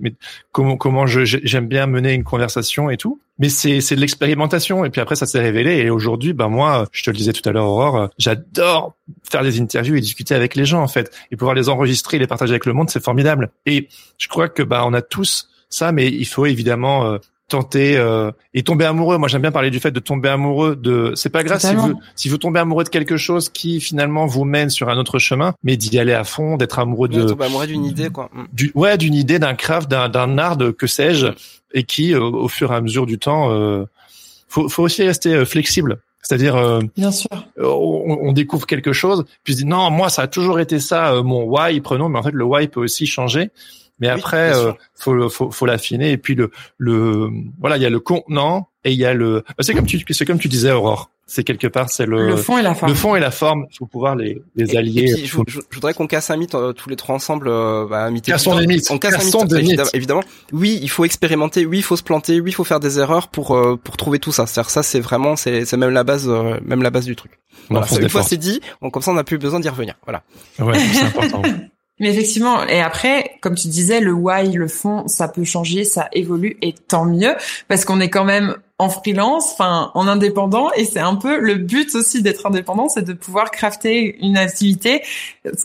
comment comment j'aime bien mener une conversation et tout. Mais c'est c'est de l'expérimentation et puis après ça s'est révélé et aujourd'hui ben moi je te le disais tout à l'heure Aurore, j'adore faire des interviews et discuter avec les gens en fait et pouvoir les enregistrer, les partager avec le monde, c'est formidable. Et je crois que bah on a tous ça, mais il faut évidemment euh, tenter euh, et tomber amoureux. Moi, j'aime bien parler du fait de tomber amoureux de. C'est pas grave si vous si vous tombez amoureux de quelque chose qui finalement vous mène sur un autre chemin, mais d'y aller à fond, d'être amoureux de. tomber amoureux d'une idée, quoi. Mm. Du, ouais, d'une idée, d'un craft, d'un d'un art, de que sais-je, et qui euh, au fur et à mesure du temps, euh, faut faut aussi rester euh, flexible. C'est-à-dire, euh, bien sûr, on, on, découvre quelque chose, puis se dit non, moi ça a toujours été ça, mon why, prenons, mais en fait le why peut aussi changer. Mais après, euh, faut, faut, faut l'affiner. Et puis le, le, voilà, il y a le contenant et il y a le. Bah, c'est comme tu, c'est comme tu disais, Aurore. C'est quelque part, c'est le, le fond et la forme. Le fond et la forme. Il faut pouvoir les, les allier. je, voudrais qu'on casse un mythe euh, tous les trois ensemble. Euh, bah, Cassons des mythes. On casse un mythe, évidemment, évidemment. Oui, il faut expérimenter. Oui, il faut se planter. Oui, il faut faire des erreurs pour euh, pour trouver tout ça. C'est ça, c'est vraiment, c'est c'est même la base, même la base du truc. Voilà. Une fois c'est dit, comme ça, on n'a plus besoin d'y revenir. Voilà. Ouais, c'est important. *laughs* Mais effectivement, et après, comme tu disais, le why, le fond, ça peut changer, ça évolue, et tant mieux, parce qu'on est quand même en freelance, enfin en indépendant, et c'est un peu le but aussi d'être indépendant, c'est de pouvoir crafter une activité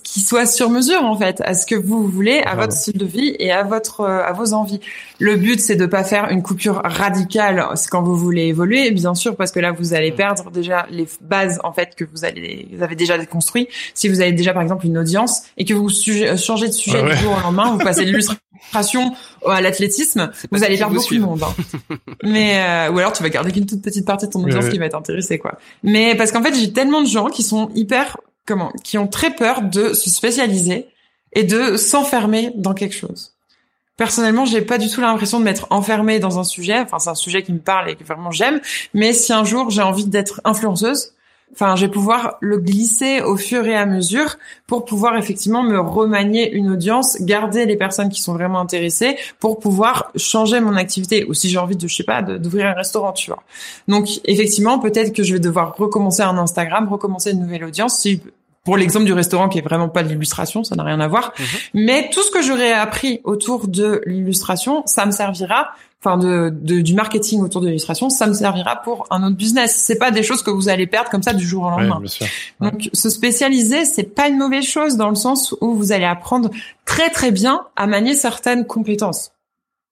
qui soit sur mesure en fait, à ce que vous voulez, à votre style de vie et à votre à vos envies. Le but c'est de pas faire une coupure radicale quand vous voulez évoluer, bien sûr, parce que là vous allez mm. perdre déjà les bases en fait que vous allez vous avez déjà construit. Si vous avez déjà par exemple une audience et que vous changez de sujet du jour au lendemain, vous passez *laughs* l'illustration à l'athlétisme, vous allez perdre beaucoup de monde. Hein. *laughs* Mais euh, ou alors tu vas garder qu'une toute petite partie de ton audience qui va être intéressée quoi. Mais parce qu'en fait j'ai tellement de gens qui sont hyper comment, qui ont très peur de se spécialiser et de s'enfermer dans quelque chose. Personnellement, j'ai pas du tout l'impression de m'être enfermée dans un sujet. Enfin, c'est un sujet qui me parle et que vraiment j'aime. Mais si un jour j'ai envie d'être influenceuse, enfin, je vais pouvoir le glisser au fur et à mesure pour pouvoir effectivement me remanier une audience, garder les personnes qui sont vraiment intéressées pour pouvoir changer mon activité. Ou si j'ai envie de, je sais pas, d'ouvrir un restaurant, tu vois. Donc, effectivement, peut-être que je vais devoir recommencer un Instagram, recommencer une nouvelle audience. Si pour l'exemple du restaurant qui est vraiment pas de l'illustration, ça n'a rien à voir. Mhm. Mais tout ce que j'aurais appris autour de l'illustration, ça me servira enfin de, du marketing autour de l'illustration, ça me servira pour un autre business. C'est pas des choses que vous allez perdre comme ça du jour au lendemain. Donc se spécialiser, c'est pas une mauvaise chose dans le sens où vous allez apprendre très très bien à manier certaines compétences.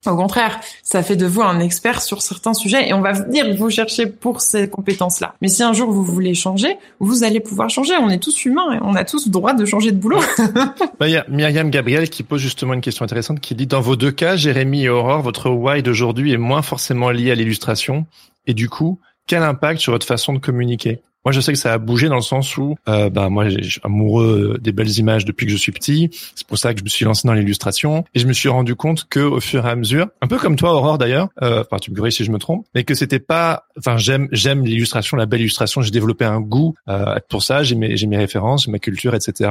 Au contraire, ça fait de vous un expert sur certains sujets et on va venir vous chercher pour ces compétences-là. Mais si un jour vous voulez changer, vous allez pouvoir changer. On est tous humains et on a tous droit de changer de boulot. *laughs* bah, il y a Myriam Gabriel qui pose justement une question intéressante qui dit dans vos deux cas, Jérémy et Aurore, votre why d'aujourd'hui est moins forcément lié à l'illustration et du coup, quel impact sur votre façon de communiquer? Moi, je sais que ça a bougé dans le sens où, euh, bah, moi, suis amoureux des belles images depuis que je suis petit. C'est pour ça que je me suis lancé dans l'illustration et je me suis rendu compte que, au fur et à mesure, un peu comme toi, Aurore d'ailleurs, euh, tu me corriges si je me trompe, mais que c'était pas, enfin, j'aime, j'aime l'illustration, la belle illustration. J'ai développé un goût euh, pour ça. J'ai mes, j'ai mes références, j'ai ma culture, etc.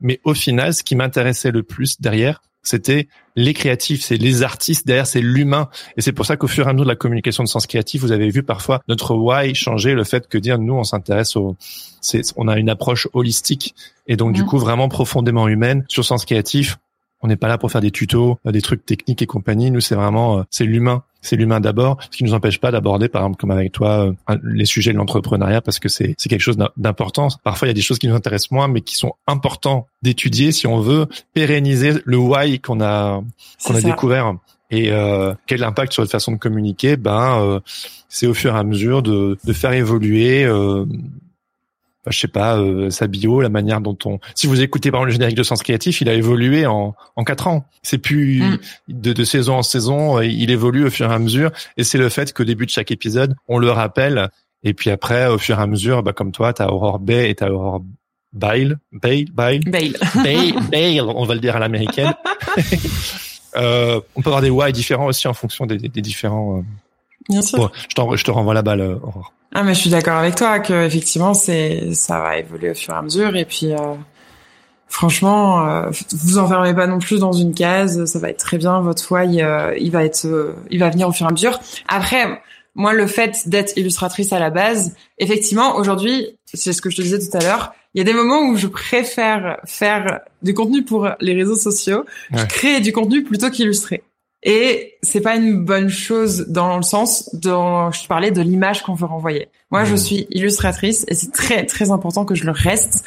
Mais au final, ce qui m'intéressait le plus derrière, c'était les créatifs, c'est les artistes, derrière c'est l'humain. Et c'est pour ça qu'au fur et à mesure de la communication de sens créatif, vous avez vu parfois notre why changer, le fait que dire nous on s'intéresse au, on a une approche holistique et donc du coup vraiment profondément humaine sur sens créatif. On n'est pas là pour faire des tutos, euh, des trucs techniques et compagnie. Nous, c'est vraiment, euh, c'est l'humain. C'est l'humain d'abord, ce qui nous empêche pas d'aborder, par exemple, comme avec toi, euh, les sujets de l'entrepreneuriat parce que c'est quelque chose d'important. Parfois, il y a des choses qui nous intéressent moins, mais qui sont importants d'étudier si on veut pérenniser le why qu'on a qu'on a découvert. Et euh, quel impact sur notre façon de communiquer? Ben, euh, c'est au fur et à mesure de, de faire évoluer euh, je sais pas, euh, sa bio, la manière dont on. Si vous écoutez par exemple le générique de Sens Créatif, il a évolué en en quatre ans. C'est plus mm. de, de saison en saison, euh, il évolue au fur et à mesure. Et c'est le fait qu'au début de chaque épisode, on le rappelle. Et puis après, au fur et à mesure, bah, comme toi, t'as Aurore Bay et t'as Aurore Bale, Bale, Bale, Bale, Bale, *laughs* on va le dire à l'américaine. *laughs* euh, on peut avoir des why différents aussi en fonction des, des, différents. Euh... Bien sûr. je, je te renvoie la balle, Aurore. Ah mais je suis d'accord avec toi que effectivement c'est ça va évoluer au fur et à mesure. Et puis euh, franchement euh, vous enfermez pas non plus dans une case. Ça va être très bien. Votre foi il, euh, il va être euh, il va venir au fur et à mesure. Après moi le fait d'être illustratrice à la base effectivement aujourd'hui c'est ce que je te disais tout à l'heure il y a des moments où je préfère faire du contenu pour les réseaux sociaux. Créer du contenu plutôt qu'illustrer et c'est pas une bonne chose dans le sens dont je parlais de l'image qu'on veut renvoyer. Moi, je mmh. suis illustratrice et c'est très très important que je le reste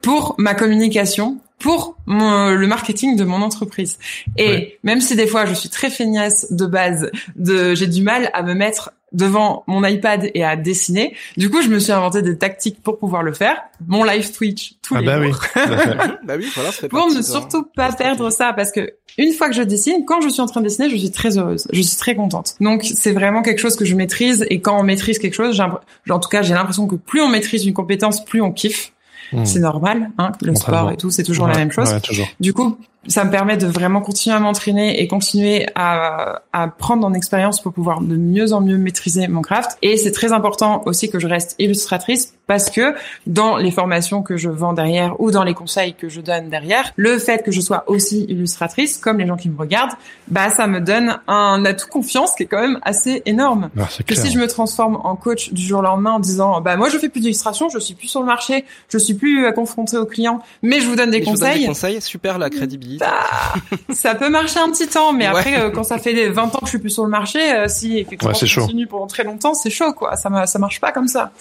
pour ma communication, pour le marketing de mon entreprise. Et même si des fois je suis très feignasse de base, de j'ai du mal à me mettre devant mon iPad et à dessiner. Du coup, je me suis inventé des tactiques pour pouvoir le faire. Mon live Twitch tous ah les bah jours. Oui. *laughs* bah oui, voilà, pour ne surtout pas perdre ça, parce que une fois que je dessine, quand je suis en train de dessiner, je suis très heureuse, je suis très contente. Donc c'est vraiment quelque chose que je maîtrise. Et quand on maîtrise quelque chose, en tout cas, j'ai l'impression que plus on maîtrise une compétence, plus on kiffe. Hmm. C'est normal, hein, le sport et tout, c'est toujours la même chose. du coup, ça me permet de vraiment continuer à m'entraîner et continuer à, à prendre en expérience pour pouvoir de mieux en mieux maîtriser mon craft. Et c'est très important aussi que je reste illustratrice parce que dans les formations que je vends derrière ou dans les conseils que je donne derrière, le fait que je sois aussi illustratrice, comme les gens qui me regardent, bah ça me donne un atout confiance qui est quand même assez énorme. Ah, que si je me transforme en coach du jour au lendemain en disant bah moi je fais plus d'illustration, je suis plus sur le marché, je suis plus confronté aux clients, mais je vous donne des conseils. des conseils, super la crédibilité Bah, *laughs* ça peut marcher un petit temps, mais après, euh, quand ça fait 20 ans que je suis plus sur le marché, euh, si effectivement ouais, je continue pendant très longtemps, c'est chaud, quoi. Ça, ça marche pas comme ça.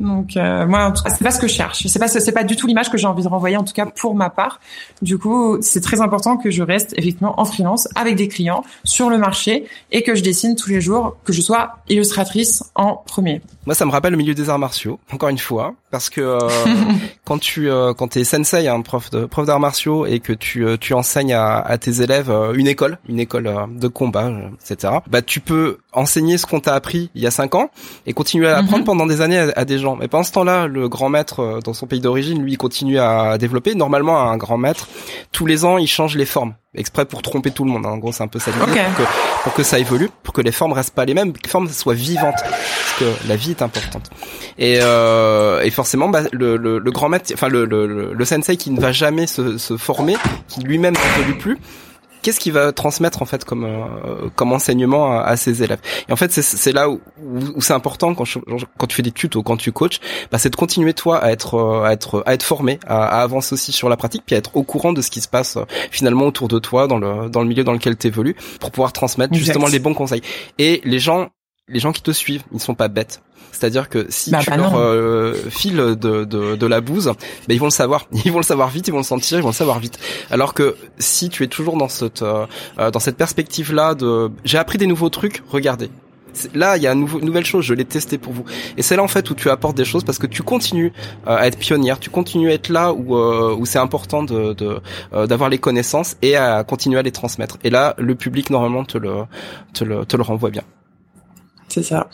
Donc euh, moi, en tout cas, c'est pas ce que je cherche. C'est pas c'est pas du tout l'image que j'ai envie de renvoyer, en tout cas pour ma part. Du coup, c'est très important que je reste effectivement en freelance avec des clients sur le marché et que je dessine tous les jours, que je sois illustratrice en premier. Moi, ça me rappelle le milieu des arts martiaux, encore une fois, parce que euh, *laughs* quand tu euh, quand t'es sensei, un prof de prof d'arts martiaux, et que tu euh, tu enseignes à, à tes élèves euh, une école, une école de combat, etc. Bah, tu peux enseigner ce qu'on t'a appris il y a cinq ans et continuer à apprendre mhm. pendant des années à, à des gens mais pendant ce temps-là, le grand maître euh, dans son pays d'origine, lui, continue à développer. Normalement, un grand maître, tous les ans, il change les formes exprès pour tromper tout le monde. Hein. En gros, c'est un peu ça pour, que, pour que ça évolue, pour que les formes restent pas les mêmes, que les formes soient vivantes, parce que la vie est importante. Et, euh, et forcément, bah, le, le, le, grand maître, enfin le, le, le, sensei qui ne va jamais se, se former, qui lui-même n'évolue plus, qu'est-ce qu'il va transmettre en fait comme euh, comme enseignement à, ses élèves. Et en fait c'est là où, où c'est important quand quand tu fais des tutos quand tu coaches bah, c'est de continuer toi à être euh, à être à être formé à, à, avancer aussi sur la pratique puis à être au courant de ce qui se passe euh, finalement autour de toi dans le dans le milieu dans lequel tu évolues pour pouvoir transmettre justement les bons conseils. Et les gens les gens qui te suivent ils sont pas bêtes c'est-à-dire que si bah, tu leur euh, files de, de, de, la bouse, bah, ils vont le savoir. *laughs* Ils vont le savoir vite, ils vont le sentir, ils vont le savoir vite. Alors que si tu es toujours dans cette euh, euh, dans cette perspective-là de j'ai appris des nouveaux trucs, regardez. Là, il y a une nouvelle chose, je l'ai testé pour vous. Et c'est là en fait où tu apportes des choses parce que tu continues à être pionnière, tu continues à être là où où c'est important de d'avoir les connaissances et à continuer à les transmettre. Et là, le public normalement te le te le te le renvoie bien. C'est ça.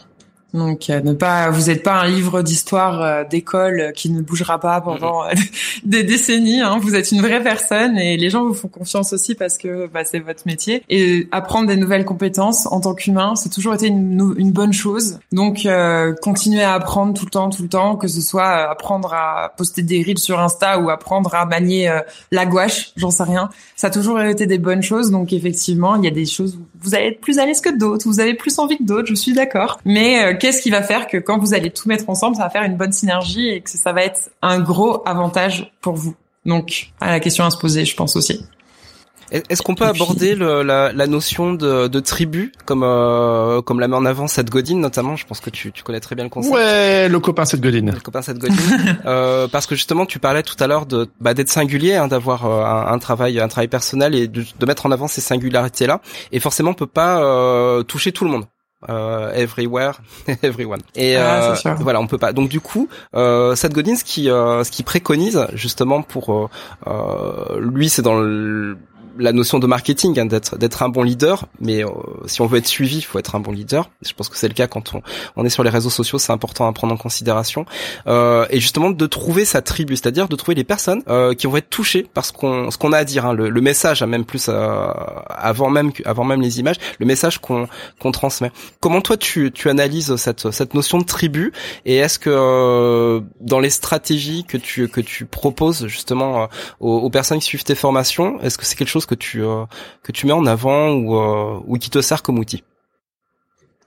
Donc euh, ne pas, vous n'êtes pas un livre d'histoire euh, d'école qui ne bougera pas pendant mm-hmm. *laughs* des décennies. Hein. Vous êtes une vraie personne et les gens vous font confiance aussi parce que bah, c'est votre métier. Et apprendre des nouvelles compétences en tant qu'humain, c'est toujours été une, une, bonne chose. Donc euh, continuer à apprendre tout le temps, tout le temps, que ce soit apprendre à poster des reels sur Insta ou apprendre à manier la gouache, j'en sais rien. Ça a toujours été des bonnes choses. Donc effectivement, il y a des choses où vous allez être plus à l'aise que d'autres, vous avez plus envie que d'autres, je suis d'accord. Mais qu'est-ce qui va faire que quand vous allez tout mettre ensemble, ça va faire une bonne synergie et que ça va être un gros avantage pour vous? Donc, à la question à se poser, je pense aussi. Est-ce qu'on peut aborder le, la, la, notion de, de tribu comme euh, comme la met en avant Seth Godin notamment? Je pense que tu, tu connais très bien le concept. Ouais, le copain Seth Godin. Le copain Seth Godin. *laughs* euh, parce que justement, tu parlais tout à l'heure de bah, d'être singulier, hein, d'avoir euh, un, un, travail un travail personnel et de, de mettre en avant ces singularités là. Et forcément, on peut pas euh, toucher tout le monde euh, everywhere, *laughs* everyone. Et ah, euh, voilà, on peut pas. Donc du coup, euh, Seth Godin, ce qui, euh, ce qui préconise justement pour euh, lui, c'est dans le la notion de marketing, hein, d'être d'être un bon leader. Mais euh, si on veut être suivi, il faut être un bon leader. Je pense que c'est le cas quand on, on est sur les réseaux sociaux, c'est important à prendre en considération. Euh, et justement de trouver sa tribu, c'est-à-dire de trouver les personnes euh, qui vont être touchées par ce qu'on ce qu'on a à dire, hein, le, le, message, hein, même plus euh, avant même avant même les images, le message qu'on qu'on transmet. Comment toi tu tu analyses cette cette notion de tribu et est-ce que euh, dans les stratégies que tu que tu proposes justement aux, aux personnes qui suivent tes formations, est-ce que c'est quelque chose que tu euh, que tu mets en avant ou euh, ou qui te sert comme outil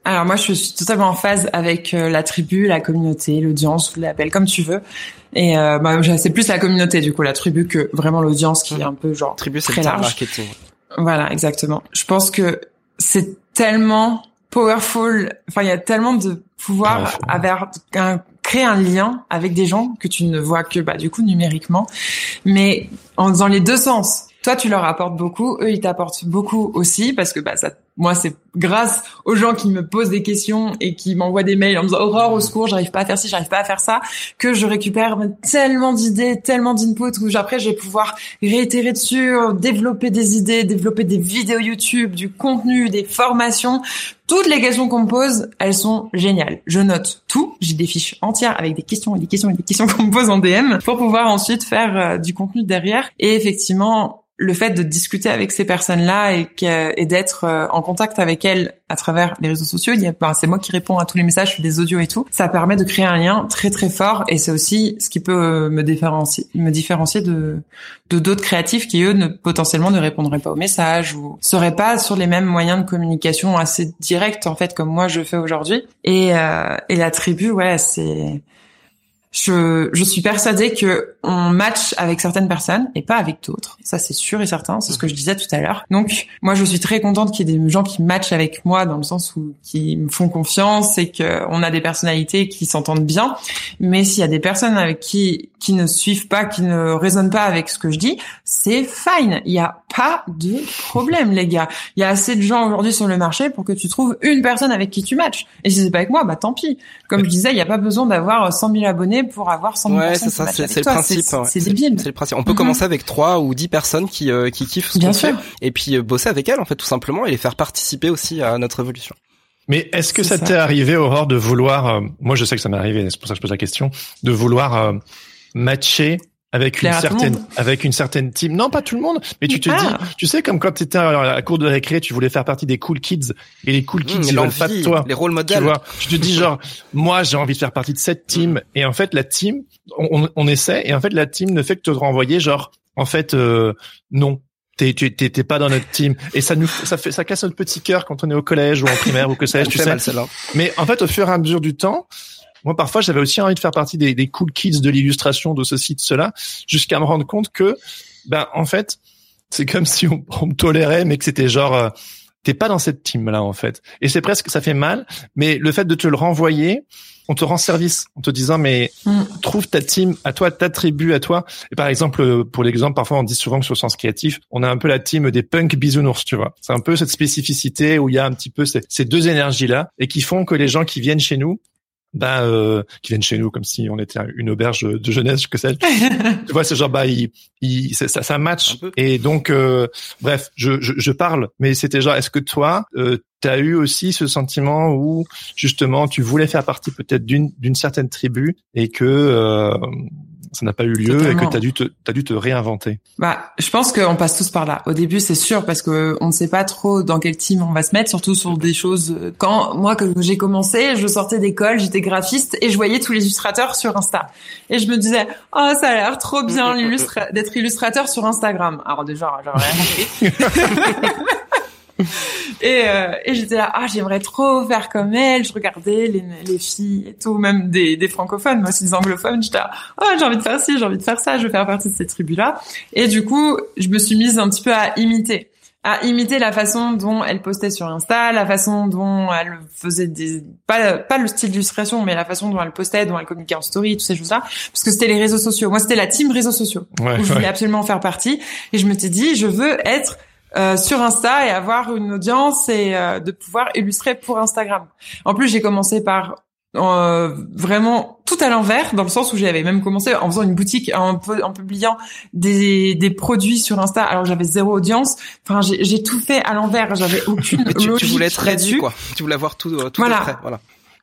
alors moi, je suis totalement en phase avec euh, la tribu, la communauté, l'audience, vous l'appelle comme tu veux. Et euh, bah, c'est plus la communauté du coup, la tribu que vraiment l'audience qui est un peu genre tribu, c'est large. marketing. Voilà, exactement. Je pense que c'est tellement powerful. Enfin, il y a tellement de pouvoir avoir un, créer un lien avec des gens que tu ne vois que bah du coup numériquement, mais en, dans les deux sens toi tu leur apportes beaucoup, eux ils t'apportent beaucoup aussi parce que bah ça moi c'est grâce aux gens qui me posent des questions et qui m'envoient des mails en me disant Aurore au secours, j'arrive pas à faire ci, j'arrive pas à faire ça que je récupère tellement d'idées, tellement d'inputs où après je vais pouvoir réitérer dessus, développer des idées, développer des vidéos YouTube, du contenu, des formations. Toutes les questions qu'on me pose, elles sont géniales. Je note tout, j'ai des fiches entières avec des questions et des questions et des questions *laughs* qu'on me pose en DM pour pouvoir ensuite faire euh, du contenu derrière. Et effectivement, le fait de discuter avec ces personnes-là et, et d'être euh, en contact avec elles à travers les réseaux sociaux, il y a, ben, c'est moi qui réponds à tous les messages, je fais des audios et tout. Ça permet de créer un lien très très fort et c'est aussi ce qui peut euh, me différencier, me différencier de de d'autres créatifs qui eux ne, potentiellement ne répondraient pas aux messages ou seraient pas sur les mêmes moyens de communication assez directs en fait comme moi je fais aujourd'hui. Et euh, et la tribu, ouais, c'est je, je suis persuadée que on match avec certaines personnes et pas avec d'autres. Ça, c'est sûr et certain. C'est ce que je disais tout à l'heure. Donc, moi, je suis très contente qu'il y ait des gens qui matchent avec moi dans le sens où qui me font confiance et qu'on a des personnalités qui s'entendent bien. Mais s'il y a des personnes avec qui qui ne suivent pas, qui ne résonnent pas avec ce que je dis, c'est fine. Il n'y a pas de problème, les gars. Il y a assez de gens aujourd'hui sur le marché pour que tu trouves une personne avec qui tu matches. Et si c'est pas avec moi, bah tant pis. Comme je disais, il n'y a pas besoin d'avoir 100 000 abonnés pour avoir 100 000 ouais, c'est ça, c'est le principe. C'est débile. C'est le principe. On peut mhm. commencer avec trois ou dix personnes qui euh, qui kiffent ce qu'on fait, et puis euh, bosser avec elles en fait tout simplement et les faire participer aussi à notre évolution. Mais est-ce que ça t'est arrivé, Aurore, de vouloir, euh, moi je sais que ça m'est arrivé, c'est pour ça que je pose la question, de vouloir matcher avec une certaine avec une certaine team. Non, pas tout le monde, mais tu te dis, ah. tu sais comme quand tu étais à la cour de récré, tu voulais faire partie des cool kids et les cool kids mmh, ils veulent pas de toi. Les rôles modèles. Tu vois, tu te dis genre *laughs* moi j'ai envie de faire partie de cette team et en fait la team on, on essaie et en fait la team ne fait que te renvoyer genre en fait euh, non t'es t'es pas dans notre team et ça nous ça fait ça casse notre petit cœur quand on est au collège ou en primaire ou que sais-je tu sais mais en fait au fur et à mesure du temps moi, parfois, j'avais aussi envie de faire partie des, des cool kids de l'illustration de ceci, de cela, jusqu'à me rendre compte que, ben, en fait, c'est comme si on, me tolérait, mais que c'était genre, euh, t'es pas dans cette team là, en fait. Et c'est presque, ça fait mal, mais le fait de te le renvoyer, on te rend service en te disant mais mm. trouve ta team à toi, ta tribu à toi. Et par exemple, pour l'exemple, parfois on dit souvent que sur le sens créatif, on a un peu la team des punk bisounours, tu vois. C'est un peu cette spécificité où il y a un petit peu ces, ces deux énergies là et qui font que les gens qui viennent chez nous, bah euh, qui viennent chez nous comme si on était une auberge de jeunesse que celle *laughs* tu vois c'est genre bah il, il ça, ça match. Et donc euh, bref je, je, je parle. Mais c'était genre est-ce que toi euh, tu as eu aussi ce sentiment où justement tu voulais faire partie peut-être d'une d'une certaine tribu et que euh, ça n'a pas eu lieu et que tu as dû te as dû te réinventer. Bah, je pense qu'on passe tous par là. Au début, c'est sûr parce que on ne sait pas trop dans quel team on va se mettre, surtout sur des choses. Quand moi, que j'ai commencé, je sortais d'école, j'étais graphiste et je voyais tous les illustrateurs sur Insta. Et je me disais, oh, ça a l'air trop bien d'être illustrateur sur Instagram. Alors déjà, j'aurais rien *laughs* *laughs* *laughs* et, euh, et j'étais là, ah, j'aimerais trop faire comme elle. Je regardais les, les filles et tout, même des, des francophones, mais aussi des anglophones. J'étais là, oh, j'ai envie de faire ci, j'ai envie de faire ça, je veux faire partie de ces tribus-là. Et du coup, je me suis mise un petit peu à imiter à imiter la façon dont elle postait sur Insta, la façon dont elle faisait des pas pas le style d'illustration, mais la façon dont elle postait, dont elle communiquait en story, toutes ces choses-là, parce que c'était les réseaux sociaux. Moi, c'était la team réseaux sociaux où je voulais absolument faire partie, et je me suis dit, je veux être euh, sur Insta et avoir une audience et euh, de pouvoir illustrer pour Instagram. En plus, j'ai commencé par euh, vraiment tout à l'envers, dans le sens où j'avais même commencé en faisant une boutique, en, en publiant des, des produits sur Insta. Alors j'avais zéro audience. Enfin, j'ai tout fait à l'envers. J'avais *laughs* aucune tu, tu, voulais être réduit, quoi. Tu voulais avoir tout, tout voilà. Prêt. Voilà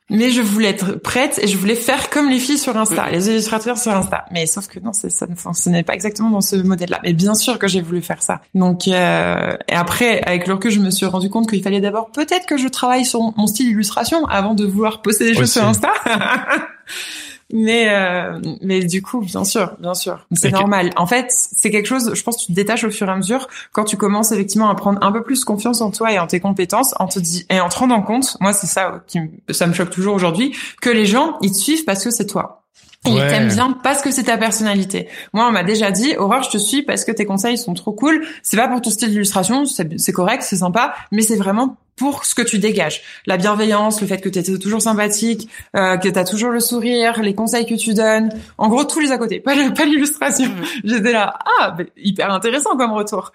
mais je voulais être prête et je voulais faire comme les filles sur Insta, les illustrateurs sur Insta. Mais sauf que non, ça, ce n'est pas exactement dans ce modèle-là. Mais bien sûr que j'ai voulu faire ça. Donc euh, et après, avec le recul, je me suis rendu compte qu'il fallait d'abord peut-être que je travaille sur mon style illustration avant de vouloir poster des choses sur Insta. *laughs* Mais euh, mais du coup, bien sûr, bien sûr, c'est normal. En fait, c'est quelque chose. Je pense que tu te détaches au fur et à mesure quand tu commences effectivement à prendre un peu plus confiance en toi et en tes compétences, en te dit et en te rendant compte. Moi, c'est ça qui ça me choque toujours aujourd'hui que les gens ils te suivent parce que c'est toi. Et ils t'aiment bien parce que c'est ta personnalité. Moi, on m'a déjà dit, Aurore, je te suis parce que tes conseils sont trop cool. C'est pas pour ton style d'illustration, c'est correct, c'est sympa, mais c'est vraiment pour ce que tu dégages. La bienveillance, le fait que tu es toujours sympathique, euh, que tu as toujours le sourire, les conseils que tu donnes. En gros, tous les à côté, *laughs* pas, pas l'illustration. Mmh. J'étais là, ah, hyper intéressant comme retour.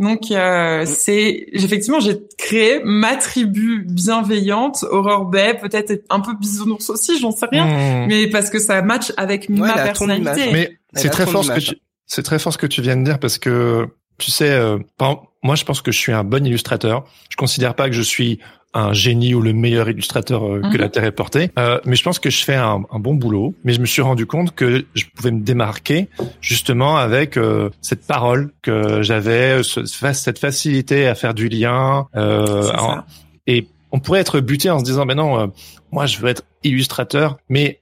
Donc euh, mmh. c'est effectivement j'ai créé ma tribu bienveillante, Aurore Bay, peut-être un peu bisounours aussi, j'en sais rien, mmh. mais parce que ça match avec ma personnalité. Mais c'est très fort ce que tu c'est très fort ce que tu viens de dire parce que tu sais, euh, moi je pense que je suis un bon illustrateur. Je considère pas que je suis un génie ou le meilleur illustrateur euh, que mhm. la Terre ait porté, euh, mais je pense que je fais un, un, bon boulot. Mais je me suis rendu compte que je pouvais me démarquer justement avec euh, cette parole que j'avais, cette facilité à faire du lien. et on pourrait être buté en se disant, ben non, moi je veux être illustrateur, mais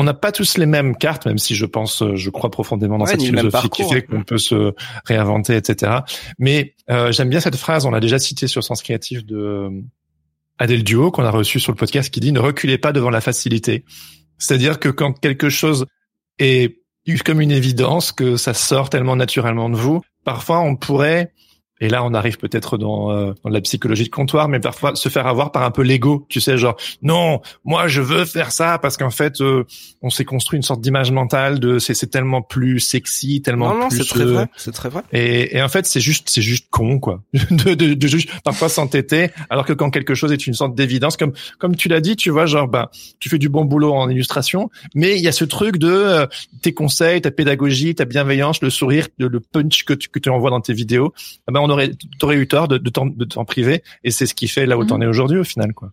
on n'a pas tous les mêmes cartes, même si je pense, euh, je crois profondément dans cette philosophie qui fait qu'on peut se réinventer, etc. Mais euh, j'aime bien cette phrase, on l'a déjà citée sur Sens Créatif de euh, Adèle Duo qu'on a reçu sur le podcast qui dit ne reculez pas devant la facilité. C'est-à-dire que quand quelque chose est comme une évidence que ça sort tellement naturellement de vous. Parfois, on pourrait et là, on arrive peut-être dans, euh, dans la psychologie de comptoir, mais parfois se faire avoir par un peu l'ego, tu sais, genre non, moi je veux faire ça parce qu'en fait, euh, on s'est construit une sorte d'image mentale de c'est c'est tellement plus sexy, tellement non, plus. Non, c'est très vrai, c'est très vrai. Et, et en fait, c'est juste c'est juste con quoi, *laughs* de, de, de juste parfois s'entêter, alors que quand quelque chose est une sorte d'évidence, comme comme tu l'as dit, tu vois, genre bah tu fais du bon boulot en illustration, mais il y a ce truc de euh, tes conseils, ta pédagogie, ta bienveillance, le sourire, le, punch que tu que tu envoies dans tes vidéos, eh ben on aurait, t'aurais eu tort de, de t'en priver. Et c'est ce qui fait là où t'en mhm. es aujourd'hui au final, quoi.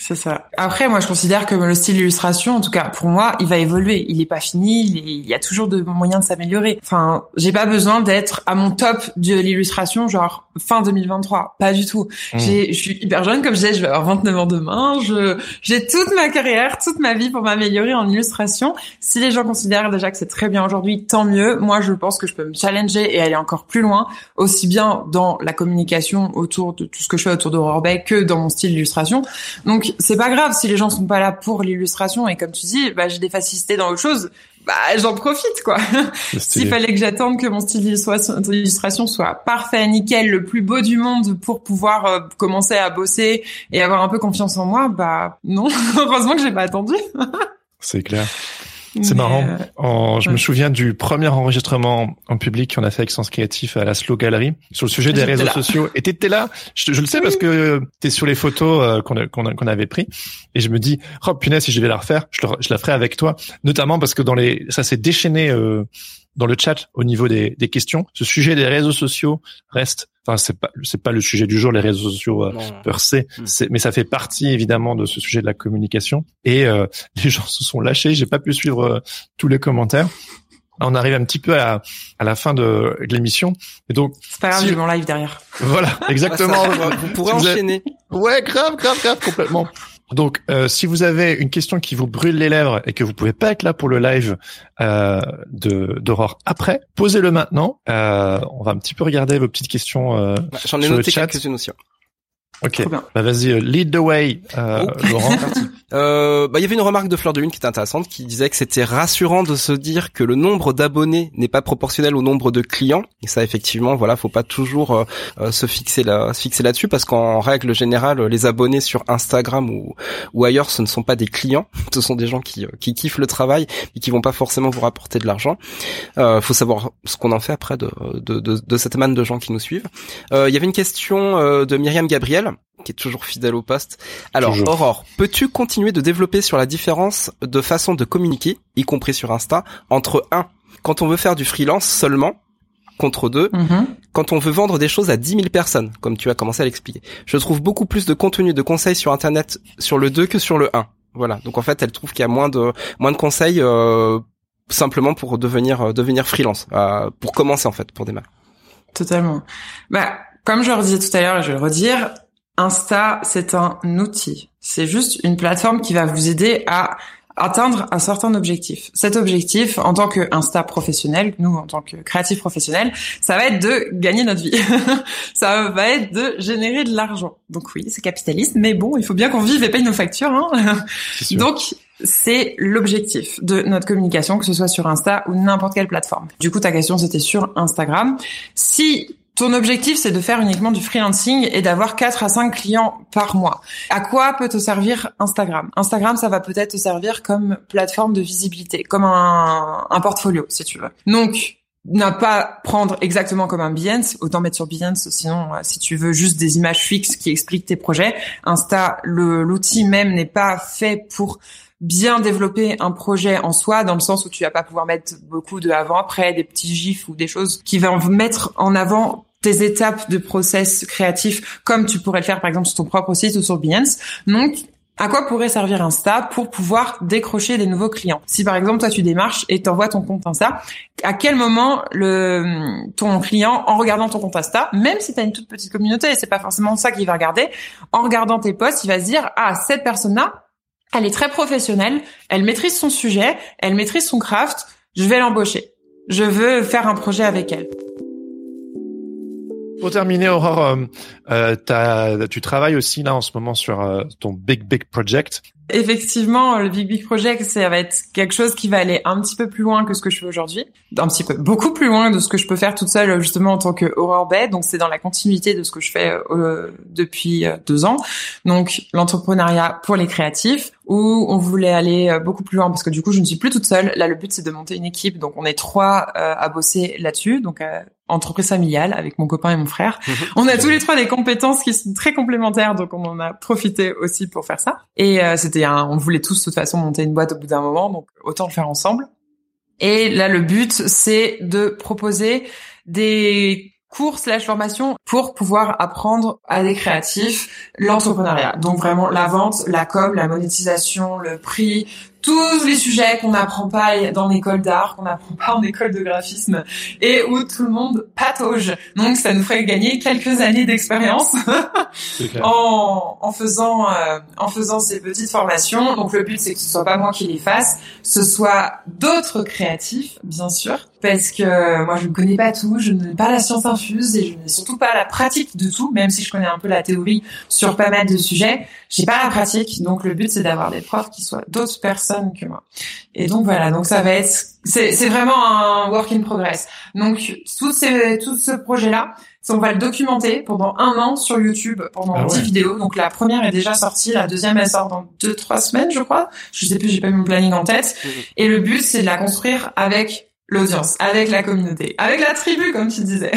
C'est ça. Après, moi, je considère que le style d'illustration, en tout cas pour moi, il va évoluer. Il est pas fini. Il, y a toujours de moyens de s'améliorer. Enfin, j'ai pas besoin d'être à mon top de l'illustration, genre fin 2023. Pas du tout. Mmh. J'ai, je suis hyper jeune, comme je disais, je vais avoir 29 ans demain. Je, j'ai toute ma carrière, toute ma vie pour m'améliorer en illustration. Si les gens considèrent déjà que c'est très bien aujourd'hui, tant mieux. Moi, je pense que je peux me challenger et aller encore plus loin, aussi bien dans la communication autour de tout ce que je fais autour d'Aurore Bay que dans mon style d'illustration. Donc, c'est pas grave si les gens sont pas là pour l'illustration et comme tu dis, bah j'ai des facilités dans autre chose, bah j'en profite quoi. *laughs* S'il fallait que j'attende que mon style d'illustration soit parfait, nickel, le plus beau du monde pour pouvoir euh, commencer à bosser et avoir un peu confiance en moi, bah non, *laughs* heureusement que j'ai pas attendu. *laughs* c'est clair. C'est marrant. Euh, je me souviens du premier enregistrement en public qu'on a fait avec Sens Créatif à la Slow Gallery sur le sujet des réseaux sociaux. Et t'étais là. Je, le sais parce que t'es sur les photos euh, qu'on avait pris. Et je me dis, oh punaise, si je vais la refaire, je, je la ferai avec toi. Notamment parce que dans les, ça s'est déchaîné euh, dans le chat au niveau des, des questions. Ce sujet des réseaux sociaux reste Enfin, c'est pas c'est pas le sujet du jour les réseaux sociaux euh, per se, hmm. mais ça fait partie évidemment de ce sujet de la communication. Et euh, *laughs* les gens se sont lâchés. J'ai pas pu suivre euh, tous les commentaires. On arrive un petit peu à, à la fin de, l'émission. Et donc, c'est pas grave, si... mon live derrière. Voilà, *laughs* exactement. vous pourrez enchaîner. Ouais, grave, grave, grave, complètement. Donc, euh, si vous avez une question qui vous brûle les lèvres et que vous pouvez pas être là pour le live euh, de d'Aurore après, posez-le maintenant. Euh, on va un petit peu regarder vos petites questions. Euh, J'en ai noté quelques-unes aussi. Ok. Bah vas-y, euh, lead the way, euh, Laurent. *laughs* euh, bah il y avait une remarque de Fleur de Lune qui était intéressante, qui disait que c'était rassurant de se dire que le nombre d'abonnés n'est pas proportionnel au nombre de clients. Et ça, effectivement, voilà, faut pas toujours euh, euh, se fixer là, se fixer là-dessus, parce qu'en règle générale, les abonnés sur Instagram ou, ou ailleurs, ce ne sont pas des clients, *laughs* ce sont des gens qui, qui kiffent le travail et qui vont pas forcément vous rapporter de l'argent. Euh, faut savoir ce qu'on en fait après de, de, de, de cette manne de gens qui nous suivent. Il y avait une question de Myriam Gabriel qui est toujours fidèle au poste. Alors, Aurore, peux-tu continuer de développer sur la différence de façon de communiquer, y compris sur Insta, entre un, quand on veut faire du freelance seulement, contre deux, mm-hmm. quand on veut vendre des choses à 10 000 personnes, comme tu as commencé à l'expliquer. Je trouve beaucoup plus de contenu de conseils sur Internet sur le 2 que sur le 1. Voilà. Donc en fait, elle trouve qu'il y a moins de moins de conseils euh, simplement pour devenir euh, devenir freelance, euh, pour commencer en fait, pour démarrer. Totalement. Bah, comme je le redisais tout à l'heure je vais le redire, Insta, c'est un outil. C'est juste une plateforme qui va vous aider à atteindre un certain objectif. Cet objectif, en tant que Insta professionnel, nous en tant que créatif professionnel, ça va être de gagner notre vie. *laughs* ça va être de générer de l'argent. Donc oui, c'est capitaliste, mais bon, il faut bien qu'on vive et paye nos factures. Hein Donc c'est l'objectif de notre communication, que ce soit sur Insta ou n'importe quelle plateforme. Du coup, ta question, c'était sur Instagram. Si ton objectif, c'est de faire uniquement du freelancing et d'avoir 4 à 5 clients par mois. À quoi peut te servir Instagram? Instagram, ça va peut-être te servir comme plateforme de visibilité, comme un, portfolio, si tu veux. Donc, n'a pas prendre exactement comme un Behance, autant mettre sur Behance, sinon euh, si tu veux juste des images fixes qui expliquent tes projets, Insta, l'outil même n'est pas fait pour bien développer un projet en soi, dans le sens où tu vas pas pouvoir mettre beaucoup de avant-après, des petits gifs ou des choses qui vont mettre en avant tes étapes de process créatif comme tu pourrais le faire par exemple sur ton propre site ou sur Behance. Donc, à quoi pourrait servir Insta pour pouvoir décrocher des nouveaux clients? Si par exemple toi tu démarches et t'envoies ton compte Insta, à quel moment le ton client en regardant ton compte Insta, même si tu as une toute petite communauté, et c'est pas forcément ça qu'il va regarder, en regardant tes posts, il va se dire ah cette personne-là, elle est très professionnelle, elle maîtrise son sujet, elle maîtrise son craft, je vais l'embaucher. Je veux faire un projet avec elle. Pour terminer, Aurore, euh, euh tu travailles aussi là en ce moment sur euh, ton big big project. Effectivement, le Big Big Project, ça va être quelque chose qui va aller un petit peu plus loin que ce que je fais aujourd'hui. Un petit peu, beaucoup plus loin de ce que je peux faire toute seule, justement, en tant que horror bed. Donc, c'est dans la continuité de ce que je fais euh, depuis euh, deux ans. Donc, l'entrepreneuriat pour les créatifs, où on voulait aller euh, beaucoup plus loin parce que du coup, je ne suis plus toute seule. Là, le but, c'est de monter une équipe. Donc, on est trois à bosser là-dessus. Donc, entreprise familiale avec mon copain et mon frère. Mhm. on a tous les trois des compétences qui sont très complémentaires, donc on en a profité aussi pour faire ça. Et c'était un, on voulait tous de toute façon monter une boîte au bout d'un moment, donc autant le faire ensemble. Et là, le but, c'est de proposer des cours slash formation pour pouvoir apprendre à des créatifs l'entrepreneuriat. Donc vraiment la vente, la com, la monétisation, le prix, tous les sujets qu'on n'apprend pas dans l'école d'art, qu'on n'apprend pas en école de graphisme et où tout le monde patauge. Donc ça nous ferait gagner quelques années d'expérience en, en faisant euh, en faisant ces petites formations. Donc le but c'est que ce soit pas moi qui les fasse, ce soit d'autres créatifs bien sûr parce que moi je ne connais pas tout, je n'ai pas la science infuse et je n'ai surtout pas la pratique de tout, même si je connais un peu la théorie sur pas mal de sujets, j'ai pas la pratique. Donc le but c'est d'avoir des profs qui soient d'autres personnes que moi. Et donc voilà, donc ça va être c'est vraiment un work in progress. Donc tout ces tout ce projet là, on va le documenter pendant un an sur YouTube, pendant ah 10 vidéos. Donc la première est déjà sortie, la deuxième elle sort dans deux trois semaines, je crois. Je sais plus, j'ai pas mon planning en tête. Mmh. Et le but c'est de la construire avec l'audience, avec la communauté, avec la tribu, comme tu disais.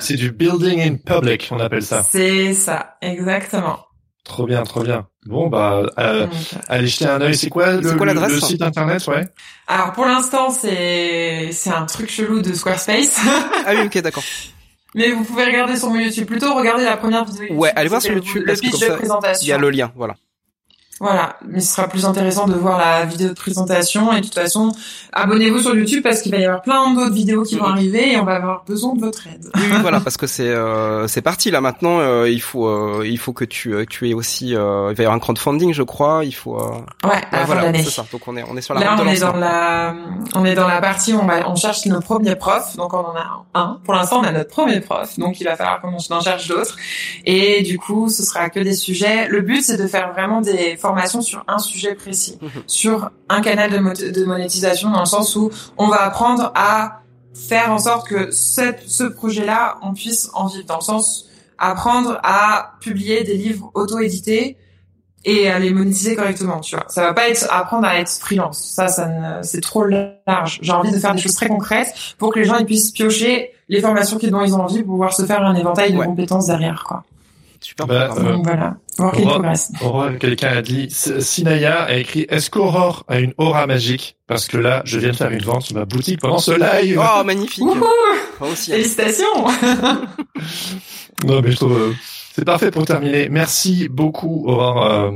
C'est du, building in public, on appelle ça. C'est ça, exactement. Trop bien, trop bien. Bon bah euh, allez jeter un œil. C'est quoi le, quoi le, site internet, ouais? Alors pour l'instant c'est c'est un truc chelou de Squarespace. ah oui, ok, d'accord. *laughs* Mais vous pouvez regarder sur mon YouTube. Plutôt regarder la première vidéo. Ouais, allez voir sur YouTube. Le pitch de présentation. Il y a le lien, voilà. Voilà, mais ce sera plus intéressant de voir la vidéo de présentation et de toute façon, abonnez-vous sur YouTube parce qu'il va y avoir plein d'autres vidéos qui vont arriver et on va avoir besoin de votre aide. Oui, voilà, parce que c'est euh, c'est parti là maintenant. Euh, il faut euh, il faut que tu tu aies aussi il va y avoir un crowdfunding, je crois. Il faut. ouais, à voilà, c'est ça. Donc on est on est sur la. Là, on est dans la on est dans la partie où on va on cherche nos premiers profs. Donc on en a un. Pour l'instant, on a notre premier prof. Donc il va falloir qu'on en cherche d'autres. Et du coup, ce sera que des sujets. Le but, c'est de faire vraiment des formation sur un sujet précis, sur un canal de, de, monétisation dans le sens où on va apprendre à faire en sorte que ce projet-là, on puisse en vivre, dans le sens apprendre à publier des livres auto-édités et à les monétiser correctement, tu vois. Ça va pas être apprendre à être freelance. Ça, ça c'est trop large. J'ai envie de faire des choses très concrètes pour que les gens ils puissent piocher les formations dont ils ont envie pour pouvoir se faire un éventail de compétences derrière, quoi. Super. Bah, euh, voilà. Aurore, quelqu'un a dit, Sinaya a écrit, est-ce qu'Aurore a une aura magique? Parce que là, je viens de faire une vente sur ma boutique pendant ce live. Oh, magnifique. aussi, hein. Félicitations. *laughs* non, mais je trouve, euh, c'est parfait pour terminer. Merci beaucoup, Aurore, euh,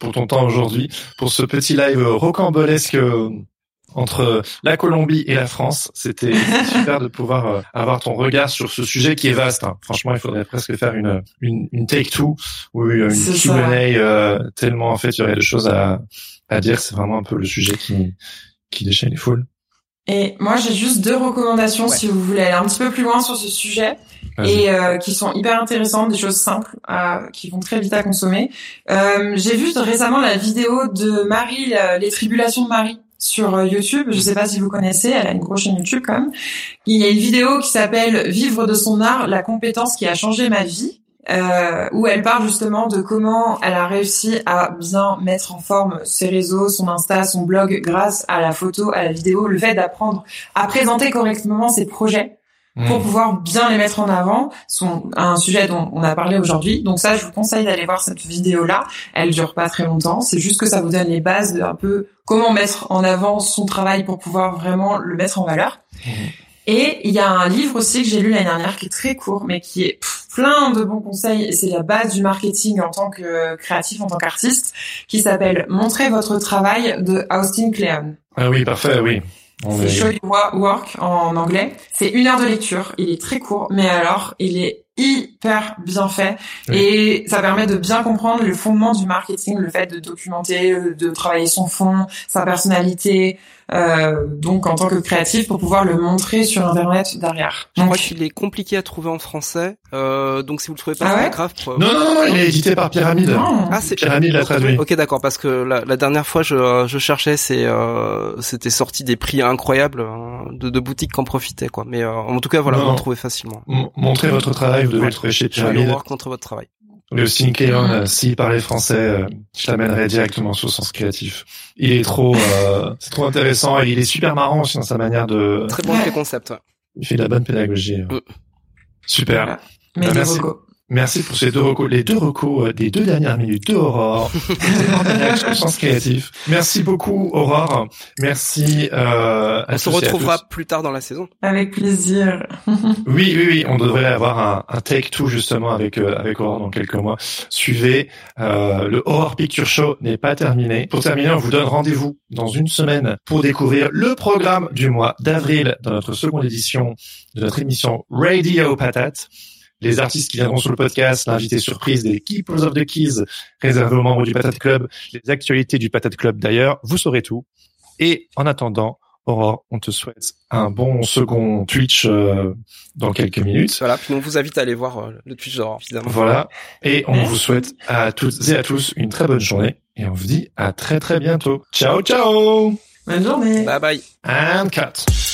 pour ton temps aujourd'hui, pour ce petit live rocambolesque entre la Colombie et la France. C'était *laughs* super de pouvoir euh, avoir ton regard sur ce sujet qui est vaste. Hein. Franchement, il faudrait presque faire une une, une take two ou une Q&A euh, tellement en fait il y aurait des choses à à dire. C'est vraiment un peu le sujet qui qui déchaîne les foules. Et moi, j'ai juste deux recommandations si vous voulez aller un petit peu plus loin sur ce sujet et euh, qui sont hyper intéressantes, des choses simples qui vont très vite à consommer. Euh, j'ai vu récemment la vidéo de Marie, les tribulations de Marie, sur euh, YouTube. Je sais pas si vous connaissez, elle a une grosse chaîne YouTube quand même. Il y a une vidéo qui s'appelle Vivre de son art, la compétence qui a changé ma vie. Euh, où elle parle justement de comment elle a réussi à bien mettre en forme ses réseaux, son Insta, son blog grâce à la photo, à la vidéo, le fait d'apprendre à présenter correctement ses projets pour hmm. pouvoir bien les mettre en avant. Sont un sujet dont on a parlé aujourd'hui. Donc ça, je vous conseille d'aller voir cette vidéo-là. Elle dure pas très longtemps. C'est juste que ça vous donne les bases de un peu comment mettre en avant son travail pour pouvoir vraiment le mettre en valeur. Hmm. Et il y a un livre aussi que j'ai lu l'année dernière qui est très court, mais qui est plein de bons conseils. Et c'est la base du marketing en tant que créatif, en tant qu'artiste, qui s'appelle Montrez votre travail de Austin Kleon. Ah oui, parfait, oui. C'est Show Work en anglais. C'est une heure de lecture. Il est très court, mais alors il est hyper bien fait et ça permet de bien comprendre le fondement du marketing, le fait de documenter, de travailler son fond, sa personnalité, euh, donc en tant que créatif pour pouvoir le montrer sur internet derrière. Je crois qu'il est compliqué à trouver en français, euh, donc si vous le trouvez pas, ah grave. Non, non, non, il est édité par Pyramide. Ah, c'est Pyramide l'a traduit. Ok, d'accord, parce que la, la, dernière fois je, je cherchais, c'est euh, c'était sorti des prix incroyables hein, de, de boutiques qui en profitaient, quoi. Mais euh, en tout cas, voilà, vous le trouvez facilement. montrez votre travail, vous devez le trouver chez Pyramide. voir contre votre travail. Le aussi Cléon, euh, s'il parlait français, euh, je l'amènerais directement sur le sens créatif. Il est trop, euh, *laughs* c'est trop intéressant et il est super marrant aussi dans sa manière de. Très bon ouais. concept. Ouais. Il fait de la bonne pédagogie. Mm. Super. Voilà. Mais bah, merci. Merci pour ces deux recos, les deux recos des deux dernières minutes de Aurore. *laughs* sens créatif. Merci beaucoup Aurore. Merci. Euh, on se retrouvera plus tard dans la saison. Avec plaisir. *laughs* oui, oui, oui. On devrait avoir un, un take two justement avec euh, avec Aurore dans quelques mois. Suivez. Euh, le Aurore Picture Show n'est pas terminé. Pour terminer, on vous donne rendez-vous dans une semaine pour découvrir le programme du mois d'avril dans notre seconde édition de notre émission Radio Patate les artistes qui viendront sur le podcast, l'invité surprise des Keepers of the Keys réservé aux membres du Patate Club, les actualités du Patate Club d'ailleurs, vous saurez tout. Et en attendant, Aurore, on te souhaite un bon second Twitch euh, dans quelques minutes. Voilà, puis on vous invite à aller voir euh, le Twitch d'Aurore, évidemment. Voilà, et on vous souhaite à toutes et à tous une très bonne journée, et on vous dit à très très bientôt. Ciao, ciao Bonne journée Bye bye And cut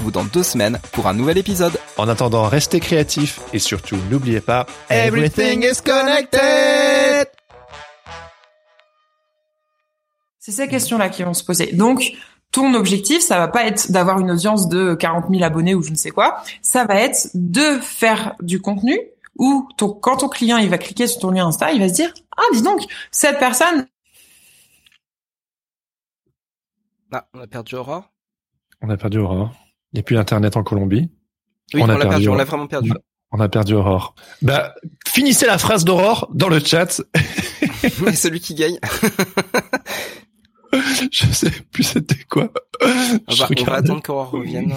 dans deux semaines pour un nouvel épisode. En attendant, restez créatifs et surtout n'oubliez pas Everything is connected. C'est ces questions-là qui vont se poser. Donc, ton objectif, ça va pas être d'avoir une audience de 40 000 abonnés ou je ne sais quoi. Ça va être de faire du contenu où ton, quand ton client il va cliquer sur ton lien Insta, il va se dire ah dis donc cette personne. Ah, on a perdu Aurore? On a perdu Aurore. Il n'y a plus d'internet en Colombie. Oui, on, a perdu, on l'a vraiment perdu. On a perdu Aurore. Bah, finissez la phrase d'Aurore dans le chat. *laughs* Et celui qui gagne. *laughs* je sais plus c'était quoi. Ah bah, on va attendre qu'Aurore revienne.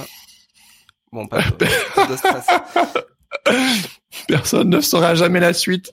Bon, pas de, pas de stress. *laughs* Personne ne saura jamais la suite.